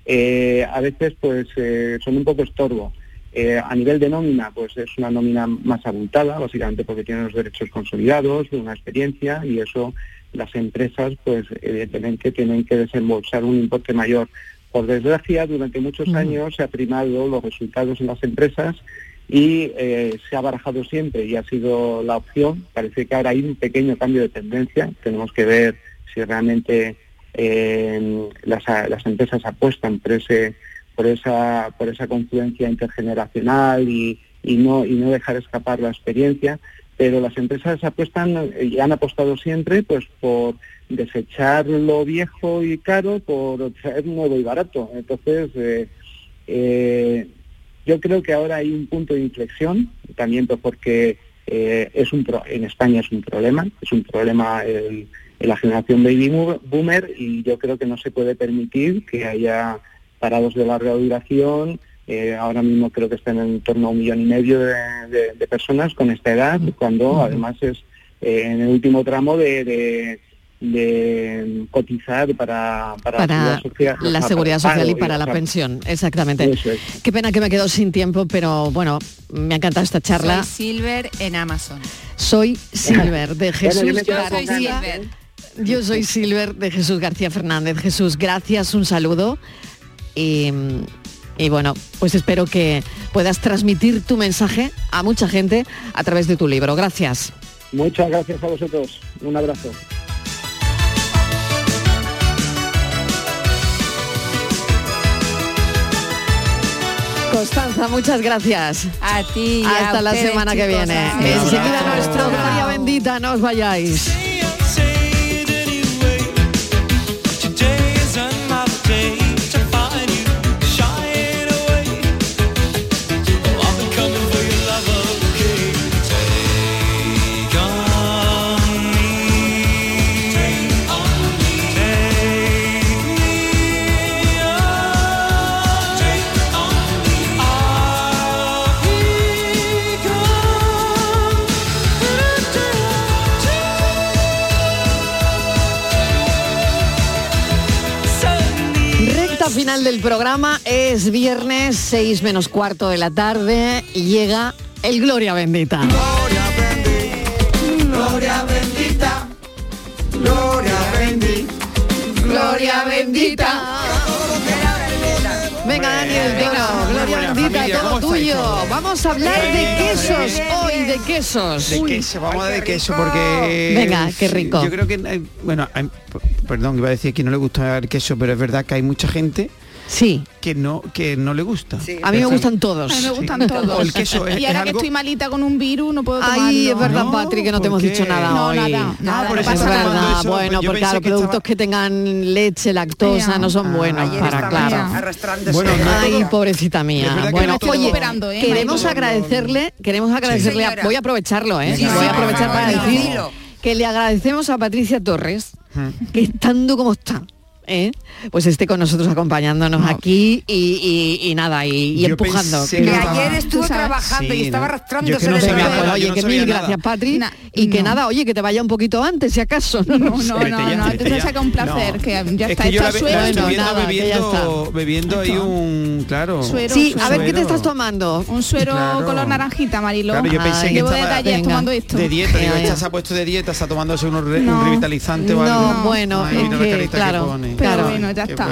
eh, a veces pues eh, son un poco estorbo. Eh, a nivel de nómina, pues es una nómina más abultada, básicamente porque tienen los derechos consolidados, una experiencia, y eso las empresas, pues evidentemente tienen que desembolsar un importe mayor. Por desgracia, durante muchos años se ha primado los resultados en las empresas y eh, se ha barajado siempre y ha sido la opción. Parece que ahora hay un pequeño cambio de tendencia. Tenemos que ver si realmente eh, las, las empresas apuestan por ese por esa por esa confluencia intergeneracional y, y no y no dejar escapar la experiencia. Pero las empresas apuestan eh, y han apostado siempre pues por desechar lo viejo y caro por traer nuevo y barato. Entonces eh, eh, yo creo que ahora hay un punto de inflexión, también pues porque eh, es un pro- en España es un problema, es un problema el- en la generación baby boomer y yo creo que no se puede permitir que haya parados de larga duración. eh, ahora mismo creo que están en torno a un millón y medio de, de- de personas con esta edad, cuando además es eh, en el último tramo de, de- de cotizar para, para, para la seguridad social, la o sea, seguridad social y para la pensión, exactamente. Es. Qué pena que me quedo sin tiempo, pero bueno, me ha encantado esta charla. Soy Silver en Amazon. Soy Silver de Bueno, Jesús yo García. Yo soy Silver de Jesús García Fernández. Jesús, gracias, un saludo. Y, y bueno, pues espero que puedas transmitir tu mensaje a mucha gente a través de tu libro. Gracias. Muchas gracias a vosotros. Un abrazo. Constanza, muchas gracias. A ti. y a Hasta la ustedes, semana que viene. Hasta Enseguida nuestro Gloria Bendita, no os vayáis. Final del programa, es viernes 6 menos cuarto de la tarde y llega el Gloria Bendita. Gloria bendita, gloria bendita, Gloria bendita. Venga, Daniel, venga, Gloria buena bendita, Vamos a hablar de quesos hoy, de quesos. De queso, vamos a de queso porque... Venga, qué rico. Yo creo que, eh, bueno, perdón, iba a decir que no le gusta el queso, pero es verdad que hay mucha gente sí. que no que no le gusta. A mí me gustan todos. A mí me gustan Sí. todos. O el queso es, y es ahora que estoy malita con un virus no puedo tomarlo. Ay, es verdad, Patri, que no te hemos ¿por dicho nada No, hoy. nada, nada, por no eso es verdad, eso, bueno, porque que productos estaba- que tengan leche, lactosa, no son buenos Ayer para, claro. Bueno, no Ay, todo- pobrecita mía. que Bueno, no estoy oye, ¿eh? queremos agradecerle, queremos agradecerle, a- voy a aprovecharlo, ¿eh? Sí, voy a aprovechar para decir que le agradecemos a Patricia Torres Hmm. que estando como está, ¿eh? pues esté con nosotros acompañándonos No. aquí y, y- y nada, y, y empujando. Que Que ayer estuvo trabajando Sí, y estaba arrastrándose no de nada, oye, no que mil nada. gracias, Patri. Na- y que nada, oye, que te vaya un poquito antes, si acaso. No, No, no, no, no, te saca un placer, No. que ya Es está hecho suero. bebiendo, ahí un, claro. Suero, Sí, a ver, ¿qué te estás tomando? Un suero color naranjita, Marilo. Claro, yo pensé que venga. tomando esto. de dieta, digo, esta se ha puesto de dieta, está tomándose un revitalizante o algo. No, bueno, claro. Pero claro. bueno, ya está.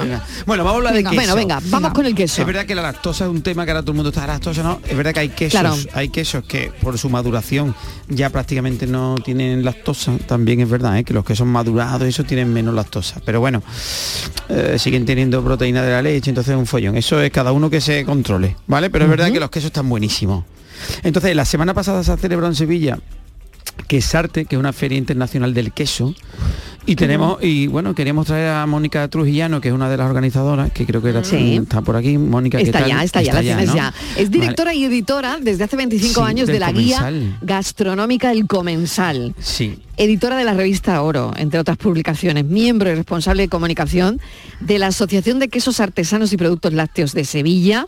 Bueno, vamos a hablar Venga. de queso. Bueno, venga, vamos Venga. con el queso. Es verdad que la lactosa es un tema que ahora todo el mundo está lactosa, ¿no? Es verdad que hay quesos, Claro. hay quesos que por su maduración ya prácticamente no tienen lactosa. También es verdad, ¿eh? que los quesos madurados eso tienen menos lactosa. Pero bueno, eh, siguen teniendo proteína de la leche, entonces es un follón. Eso es cada uno que se controle, ¿vale? Pero es verdad que los quesos están buenísimos. Entonces, la semana pasada se celebró en Sevilla Quesarte, que es una feria internacional del queso. Y tenemos, y bueno, queríamos traer a Mónica Trujillano, que es una de las organizadoras, que creo que era- Sí. está por aquí. Mónica, ¿qué Está tal? ya, está ya, la tienes ¿no? ya. Es directora y editora desde hace 25 Sí, años de la Comensal. guía gastronómica El Comensal. Sí. Editora de la revista Oro, entre otras publicaciones, miembro y responsable de comunicación de la Asociación de Quesos Artesanos y Productos Lácteos de Sevilla,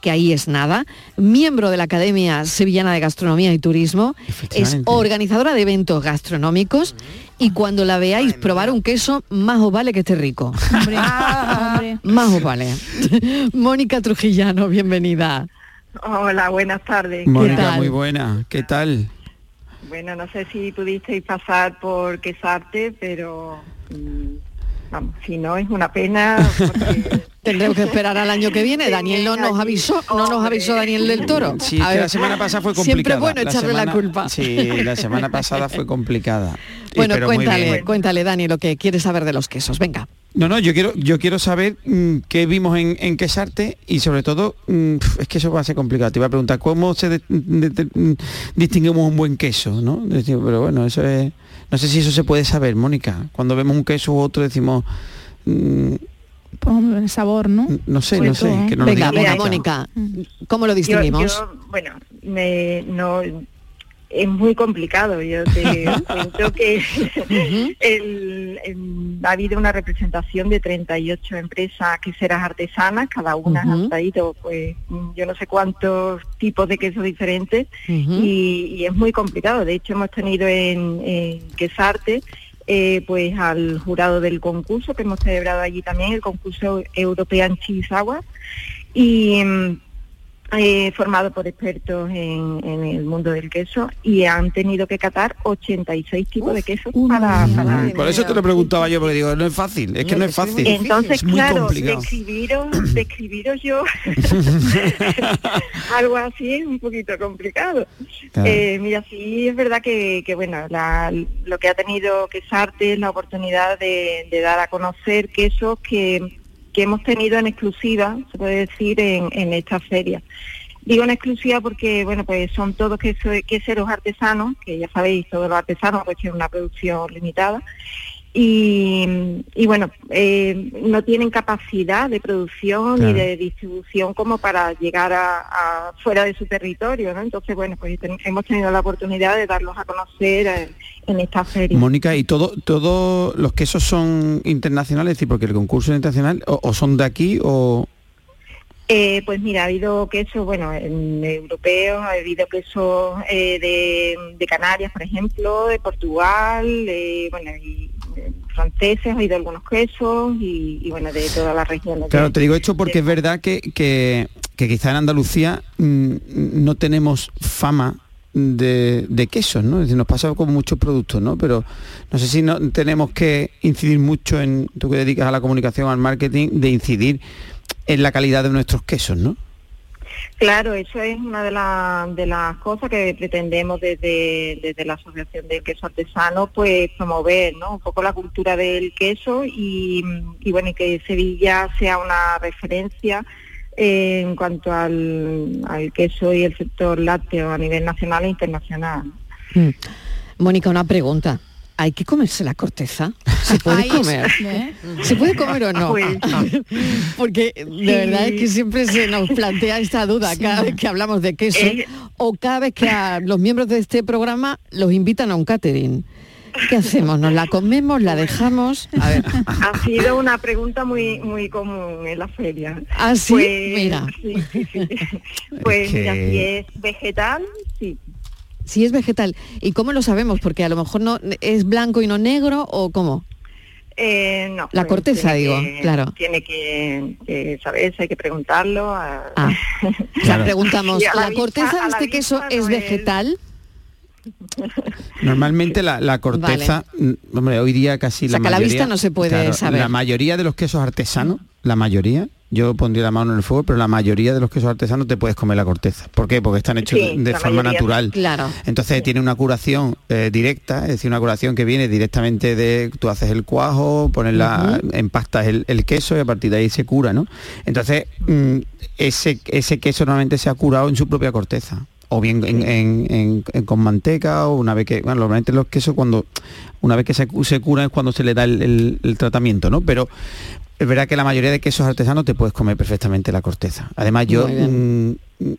que ahí es nada, miembro de la Academia Sevillana de Gastronomía y Turismo, es organizadora de eventos gastronómicos y cuando la veáis probar un queso, más os vale que esté rico. Hombre, hombre. Más os vale. Mónica Trujillano, bienvenida. Hola, buenas tardes. Mónica, muy buena. ¿Qué tal? Bueno, no sé si pudisteis pasar por Quesarte, pero mm, vamos, si no es una pena. porque- Tendremos que esperar al año que viene. Daniel no nos avisó, no nos avisó Daniel del Toro. Sí, es A que ver, la semana pasada fue complicada. Siempre es bueno echarle la semana- culpa. Sí, la semana pasada fue complicada. Bueno, cuéntale, cuéntale, Dani, lo que quieres saber de los quesos. Venga. No, no, yo quiero, yo quiero saber mm, qué vimos en, en Quesarte y sobre todo, mm, es que eso va a ser complicado. Te iba a preguntar, ¿cómo se de- de- de- mm, distinguimos un buen queso? ¿no? Pero bueno, eso es... No sé si eso se puede saber, Mónica. Cuando vemos un queso u otro decimos... el sabor, ¿no? No sé, no sé, todo. que no lo Venga, Mónica, ¿cómo lo distinguimos? Yo- yo, bueno, me, no, es muy complicado. Yo te cuento que el- el- ha habido una representación de 38 empresas queseras artesanas, cada una han traído, pues, yo no sé cuántos tipos de quesos diferentes y es muy complicado. De hecho, hemos tenido en, en Quesarte eh, pues al jurado del concurso que hemos celebrado allí también, el concurso European Cheese Awards, y mm, eh, formado por expertos en, en el mundo del queso y han tenido que catar 86 tipos de quesos para, para- Por eso te lo preguntaba yo, porque digo, no es fácil, es que no es fácil. entonces, es claro, describiros, describiros yo algo así es un poquito complicado. Claro. Eh, mira, sí es verdad que, que, bueno, la- lo que ha tenido Quesarte es la oportunidad de, de dar a conocer quesos que, que hemos tenido en exclusiva, se puede decir, en, en esta feria. Digo en exclusiva porque, bueno, pues son todos queseros artesanos, que ya sabéis, todos los artesanos pues tienen una producción limitada. Y, y bueno, eh, no tienen capacidad de producción Claro. ni de distribución como para llegar a, a fuera de su territorio, ¿no? Entonces, bueno, pues ten- hemos tenido la oportunidad de darlos a conocer eh, en esta feria. Mónica, ¿y todo, todos los quesos son internacionales? Es decir, porque el concurso es internacional, o, o son de aquí, o... Eh, pues mira, ha habido quesos, bueno, en europeos, ha habido quesos eh, de, de Canarias, por ejemplo, de Portugal, eh, bueno, y franceses, ha habido algunos quesos y, y, bueno, de todas las regiones. Claro, de- te digo esto porque es verdad que, que, que quizá en Andalucía mm, no tenemos fama de, de quesos, ¿no? Es decir, nos pasa con muchos productos, ¿no? Pero no sé si no tenemos que incidir mucho en, tú que dedicas a la comunicación, al marketing, de incidir en la calidad de nuestros quesos, ¿no? Claro, eso es una de, la- de las cosas que pretendemos desde, desde la Asociación del Queso Artesano, pues promover ¿no? un poco la cultura del queso y, bueno, y que Sevilla sea una referencia eh, en cuanto al, al queso y el sector lácteo a nivel nacional e internacional. Mm. Mónica, una pregunta. ¿Hay que comerse la corteza? ¿Se puede Ay, comer? ¿eh? ¿Se puede comer o no? Pues, Porque de verdad es que siempre se nos plantea esta duda cada vez que hablamos de queso Eh. o cada vez que a los miembros de este programa los invitan a un catering. ¿Qué hacemos? ¿Nos la comemos? ¿La dejamos? A ver. Ha sido una pregunta muy muy común en la feria. ¿Ah, sí? Mira. sí, sí, sí. Pues mira, si es vegetal, sí. Si es vegetal. ¿Y cómo lo sabemos? Porque a lo mejor no es blanco y no negro o cómo. Eh, no. La pues corteza, digo, que- claro. Tiene que, que saberse, hay que preguntarlo. a- Ah. O sea, Claro. preguntamos, la ¿la vista- corteza de este queso es- vegetal? Normalmente la, la corteza, hombre, hoy día casi O sea, la que a la mayoría... vista no se puede saber. La mayoría de los quesos artesanos, la mayoría, yo pondría la mano en el fuego, pero la mayoría de los quesos artesanos te puedes comer la corteza. ¿Por qué? Porque están hechos Sí, de forma mayoría. natural. Claro. Entonces tiene una curación eh, directa, es decir, una curación que viene directamente de, tú haces el cuajo, pones la, empastas el, el queso y a partir de ahí se cura, ¿no? Entonces, mm, ese, ese queso normalmente se ha curado en su propia corteza. O bien en- en- en- en- con manteca o una vez que, bueno, normalmente los quesos cuando, una vez que se, se curan es cuando se le da el, el- el tratamiento, ¿no? Pero es verdad que la mayoría de quesos artesanos te puedes comer perfectamente la corteza. Además yo mm,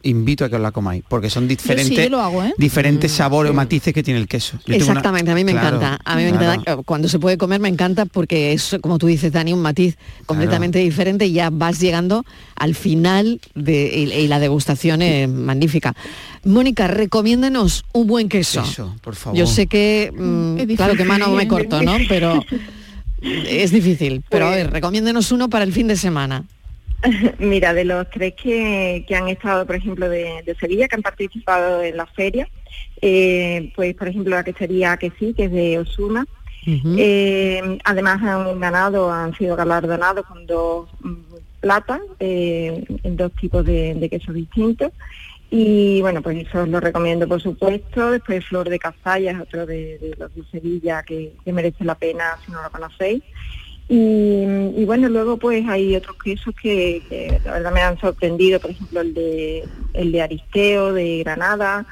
invito a que os la comáis, porque son diferentes, yo hago, ¿eh? diferentes sabores o matices que tiene el queso. Yo tengo una- Exactamente, a mí me Claro, encanta. A mí me encanta. Cuando se puede comer me encanta porque es, como tú dices, Dani, un matiz completamente diferente y ya vas llegando al final de, y, y la degustación es magnífica. Mónica, recomiéndenos un buen queso. Queso, por favor. Yo sé que, mm, claro que mano me difícil. corto, ¿no? Pero es difícil. Pero a ver, recomiéndenos uno para el fin de semana. Mira, de los tres que, que han estado, por ejemplo, de, de Sevilla, que han participado en la feria, eh, pues por ejemplo la que sería que sí, que es de Osuna. Eh, además han ganado, han sido galardonados con dos mm, platas, eh, en dos tipos de, de quesos distintos. Y bueno, pues eso os lo recomiendo por supuesto. Después Flor de Cazalla es otro de, de los de Sevilla que, que merece la pena si no lo conocéis. Y, y bueno, luego pues hay otros quesos que, que la verdad me han sorprendido, por ejemplo el de el de Aristeo, de Granada,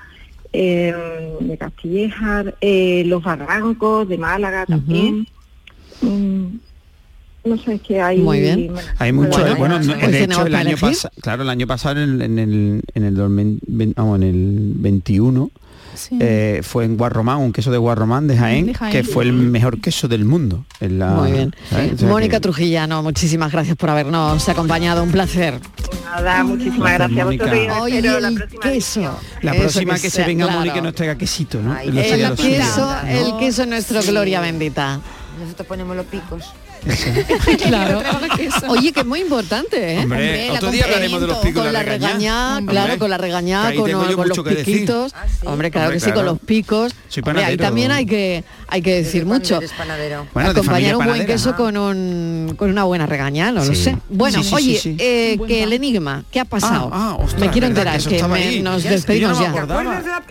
eh, de Castillejar, eh, los Barrancos, de Málaga también. No sé, que hay... Muy bien. Hay mucho, Bueno, no, de hecho el año pasado, claro, el año pasado en el, en el, en el, 2020 vamos, en el 21 Sí. eh, fue en Guarromán, un queso de Guarromán de Jaén, De Jaén. que fue el mejor queso del mundo. en la- Muy bien. ¿sabes? O sea Mónica que- Trujillano, muchísimas gracias por habernos acompañado, un placer. Nada, muchísimas gracias a vosotros os Oye, espero la el próxima queso. La Eso próxima que, se venga claro. Mónica nos traiga quesito, ¿no? El queso, el queso es nuestro gloria bendita. Nosotros ponemos los picos. claro. Oye, que es muy importante, ¿eh? Hombre, la otro día hablaremos de los picos con la Hombre, claro, con la ahí con, yo con los que decir. piquitos. Hombre, claro Hombre, que sí, con claro. los picos. Soy Hombre, ahí también hay que hay que decir mucho. Eres panadero. Bueno, Acompañar un buen panadera. queso con un con una buena regañá, no lo Sí. sé. Bueno, Sí, sí, oye, sí, sí. eh, que el enigma, ¿qué ha pasado? Ah, ah, ostras, me quiero enterar, que me- nos despedimos ya.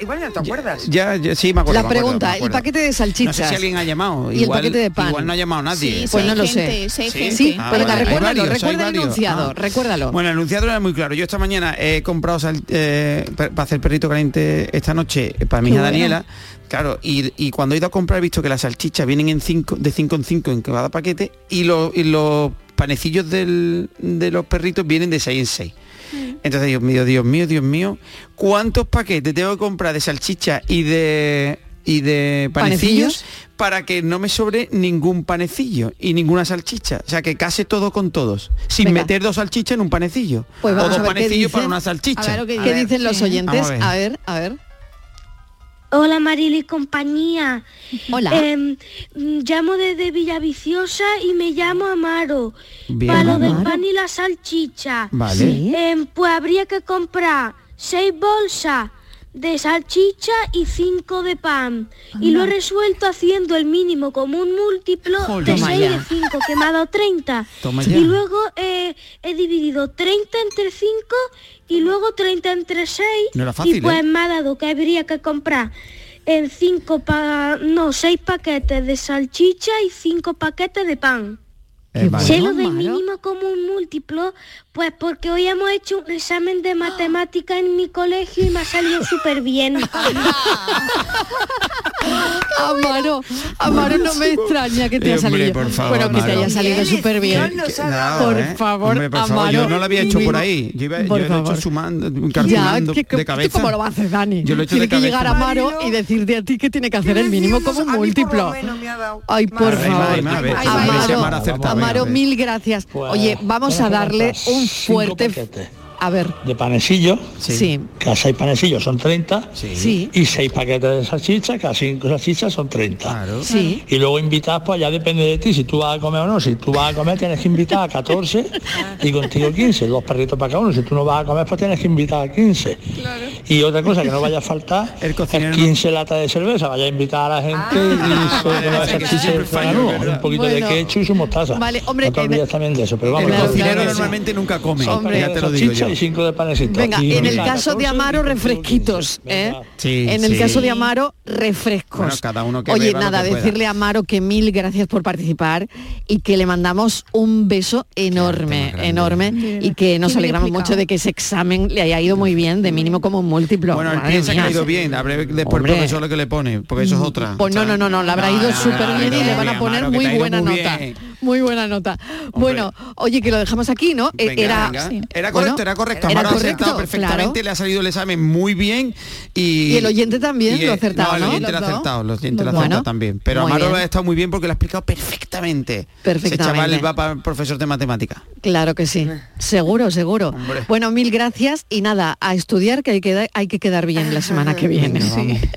Igual no te acuerdas. Ya, sí, me acuerdo. La pregunta, el paquete de salchichas. No sé si alguien ha llamado. Y el igual, paquete de pan. Igual no ha llamado nadie. pues no lo sé. sí Sí, sí, Ah, hay recuérdalo, varios, hay recuerda el varios. enunciado, Ah. recuérdalo. Bueno, el enunciado era muy claro. Yo esta mañana he comprado sal- eh, pa- para hacer perrito caliente esta noche eh, para mi hija bueno. Daniela. Claro, y, y cuando he ido a comprar he visto que las salchichas vienen en cinco, de 5 en 5 en cada paquete y, los y los panecillos del- de los perritos vienen de 6 en 6. Entonces, Dios mío, Dios mío, Dios mío, ¿cuántos paquetes tengo que comprar de salchicha y de y de panecillos, ¿Panecillos? para que no me sobre ningún panecillo y ninguna salchicha? O sea, que case todo con todos, sin Venga. meter dos salchichas en un panecillo. Pues o vamos dos panecillos para una salchicha. A ver ¿Qué dicen los oyentes? A ver. A ver, a ver. Hola Maril y compañía. Hola. Mm, llamo desde Villaviciosa y me llamo Amaro. Bien. Para lo del pan y la salchicha. Vale. Sí. Em, pues habría que comprar seis bolsas de salchicha y cinco de pan. Y lo he resuelto haciendo el mínimo común múltiplo Joder. de Toma 6 ya. de 5, que me ha dado 30. Toma ya. Y luego eh, he dividido 30 entre 5 y luego 30 entre 6. No era fácil, y pues ¿eh? me ha dado que habría que comprar en 5 pa no, 6 paquetes de salchicha y 5 paquetes de pan. Eh. Sé Bueno, lo del mínimo común múltiplo, pues porque hoy hemos hecho un examen de matemática en mi colegio y me ha salido súper bien. Amaro, Amaro, no me extraña que te Eh, haya hombre, salido. por favor, bueno, que te haya salido súper bien. Nada, Por ¿eh? favor, Hombre, por favor, Amaro, yo no lo había hecho por ahí. Yo, iba, yo lo he hecho sumando, Ya, calculando que- de ¿tú cabeza. cómo lo haces, Dani? Yo lo he hecho tiene de que cabeza. llegar a Amaro y decirte a ti que tiene que hacer el mínimo como un múltiplo. Ay, por favor. Amaro, Amaro mil gracias. Pues, Oye, vamos a darle un fuerte... A ver, de panecillo, sí, que a seis panecillos son 30, sí, y seis paquetes de salchicha, que a cinco salchichas son 30. Claro. sí. Y luego invitas, pues ya depende de ti, si tú vas a comer o no. Si tú vas a comer tienes que invitar a 14 y contigo 15, dos perritos para cada uno. Si tú no vas a comer, pues tienes que invitar a 15. Y otra cosa que no vaya a faltar El cocinero es no- 15 latas de cerveza, vaya a invitar a la gente y come la vale, que salchicha y el fallo, un poquito Bueno. de ketchup y su mostaza. Vale, hombre, no te olvides también de eso, pero vamos, El Claro, cocinero claro, normalmente nunca come, Hombre. ya te lo digo yo. Y cinco de panecito. Venga, Y en el a caso de 14 Amaro, y contigo 15. refresquitos, ¿eh? Sí, en el sí. caso de Amaro, refrescos. Bueno, cada uno que Oye, nada, que decirle a Amaro que mil gracias por participar y que le mandamos un beso enorme, enorme y que nos alegramos mucho de que ese examen le haya ido muy bien, de mínimo como un múltiplo. Bueno, él piensa que ha ido bien, habrá después Hombre. el profesor lo que le pone, porque eso es otra. Pues no, no, no, no, le habrá ido no, súper no, bien y le van a poner Amaro, muy ido buena muy nota. Muy buena nota. Bueno, oye, que lo dejamos aquí, ¿no? Eh, Venga, era, venga. sí. Era Bueno, correcto, era correcto. Era Amaro ha acertado perfectamente, claro. le ha salido el examen muy bien y... Y el oyente también y, lo ha acertado, el ¿no? oyente lo ha Los dos. acertado, el oyente lo ha acertado también. Pero Amaro bien. lo ha estado muy bien porque lo ha explicado perfectamente. Perfectamente. Ese chaval va para profesor de matemática. Claro que sí. Seguro, seguro. Hombre. Bueno, mil gracias y nada, a estudiar que hay que, hay que quedar bien la semana que viene.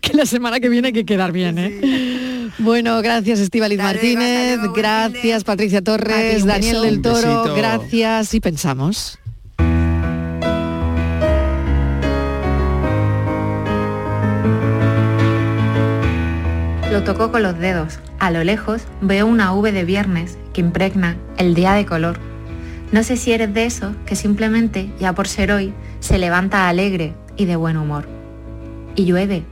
Que la semana que viene hay que quedar bien, ¿eh? Bueno, gracias luego, Martínez, luego, gracias Patricia Torres, Daniel del Toro, gracias y pensamos. Lo toco con los dedos. A lo lejos veo una V de viernes que impregna el día de color. No sé si eres de esos que simplemente, ya por ser hoy, se levanta alegre y de buen humor. Y llueve.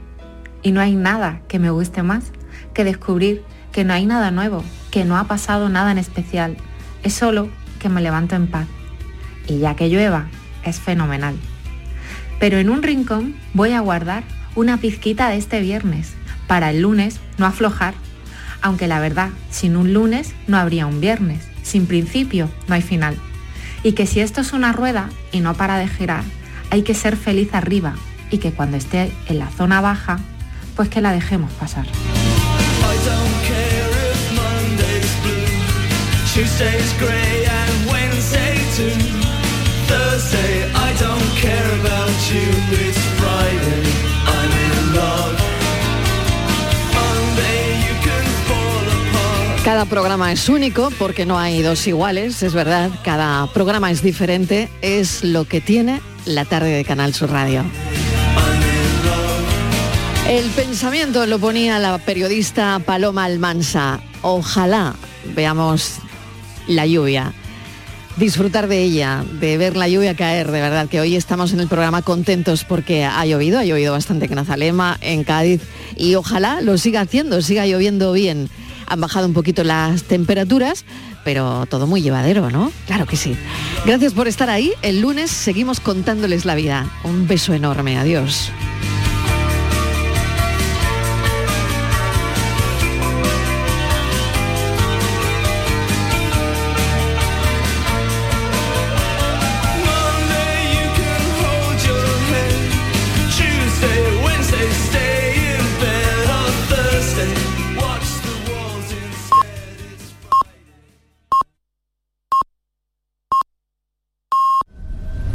Y no hay nada que me guste más que descubrir que no hay nada nuevo, que no ha pasado nada en especial. Es solo que me levanto en paz. Y ya que llueva, es fenomenal. Pero en un rincón voy a guardar una pizquita de este viernes para el lunes no aflojar. aunque la verdad, sin un lunes no habría un viernes, sin principio no hay final. Y que si esto es una rueda y no para de girar, hay que ser feliz arriba y que cuando esté en la zona baja, pues que la dejemos pasar. Thursday, I don't care about you. It's Friday, Cada programa es único porque no hay dos iguales, es verdad. Cada programa es diferente, es lo que tiene la tarde de Canal Sur Radio. El pensamiento lo ponía la periodista Paloma Almansa. Ojalá veamos la lluvia. Disfrutar de ella, de ver la lluvia caer, de verdad que hoy estamos en el programa contentos porque ha llovido, ha llovido bastante en Azalema, en Cádiz y ojalá lo siga haciendo, siga lloviendo bien. Han bajado un poquito las temperaturas, pero todo muy llevadero, ¿no? Claro que sí. Gracias por estar ahí. El lunes seguimos contándoles la vida. Un beso enorme. Adiós.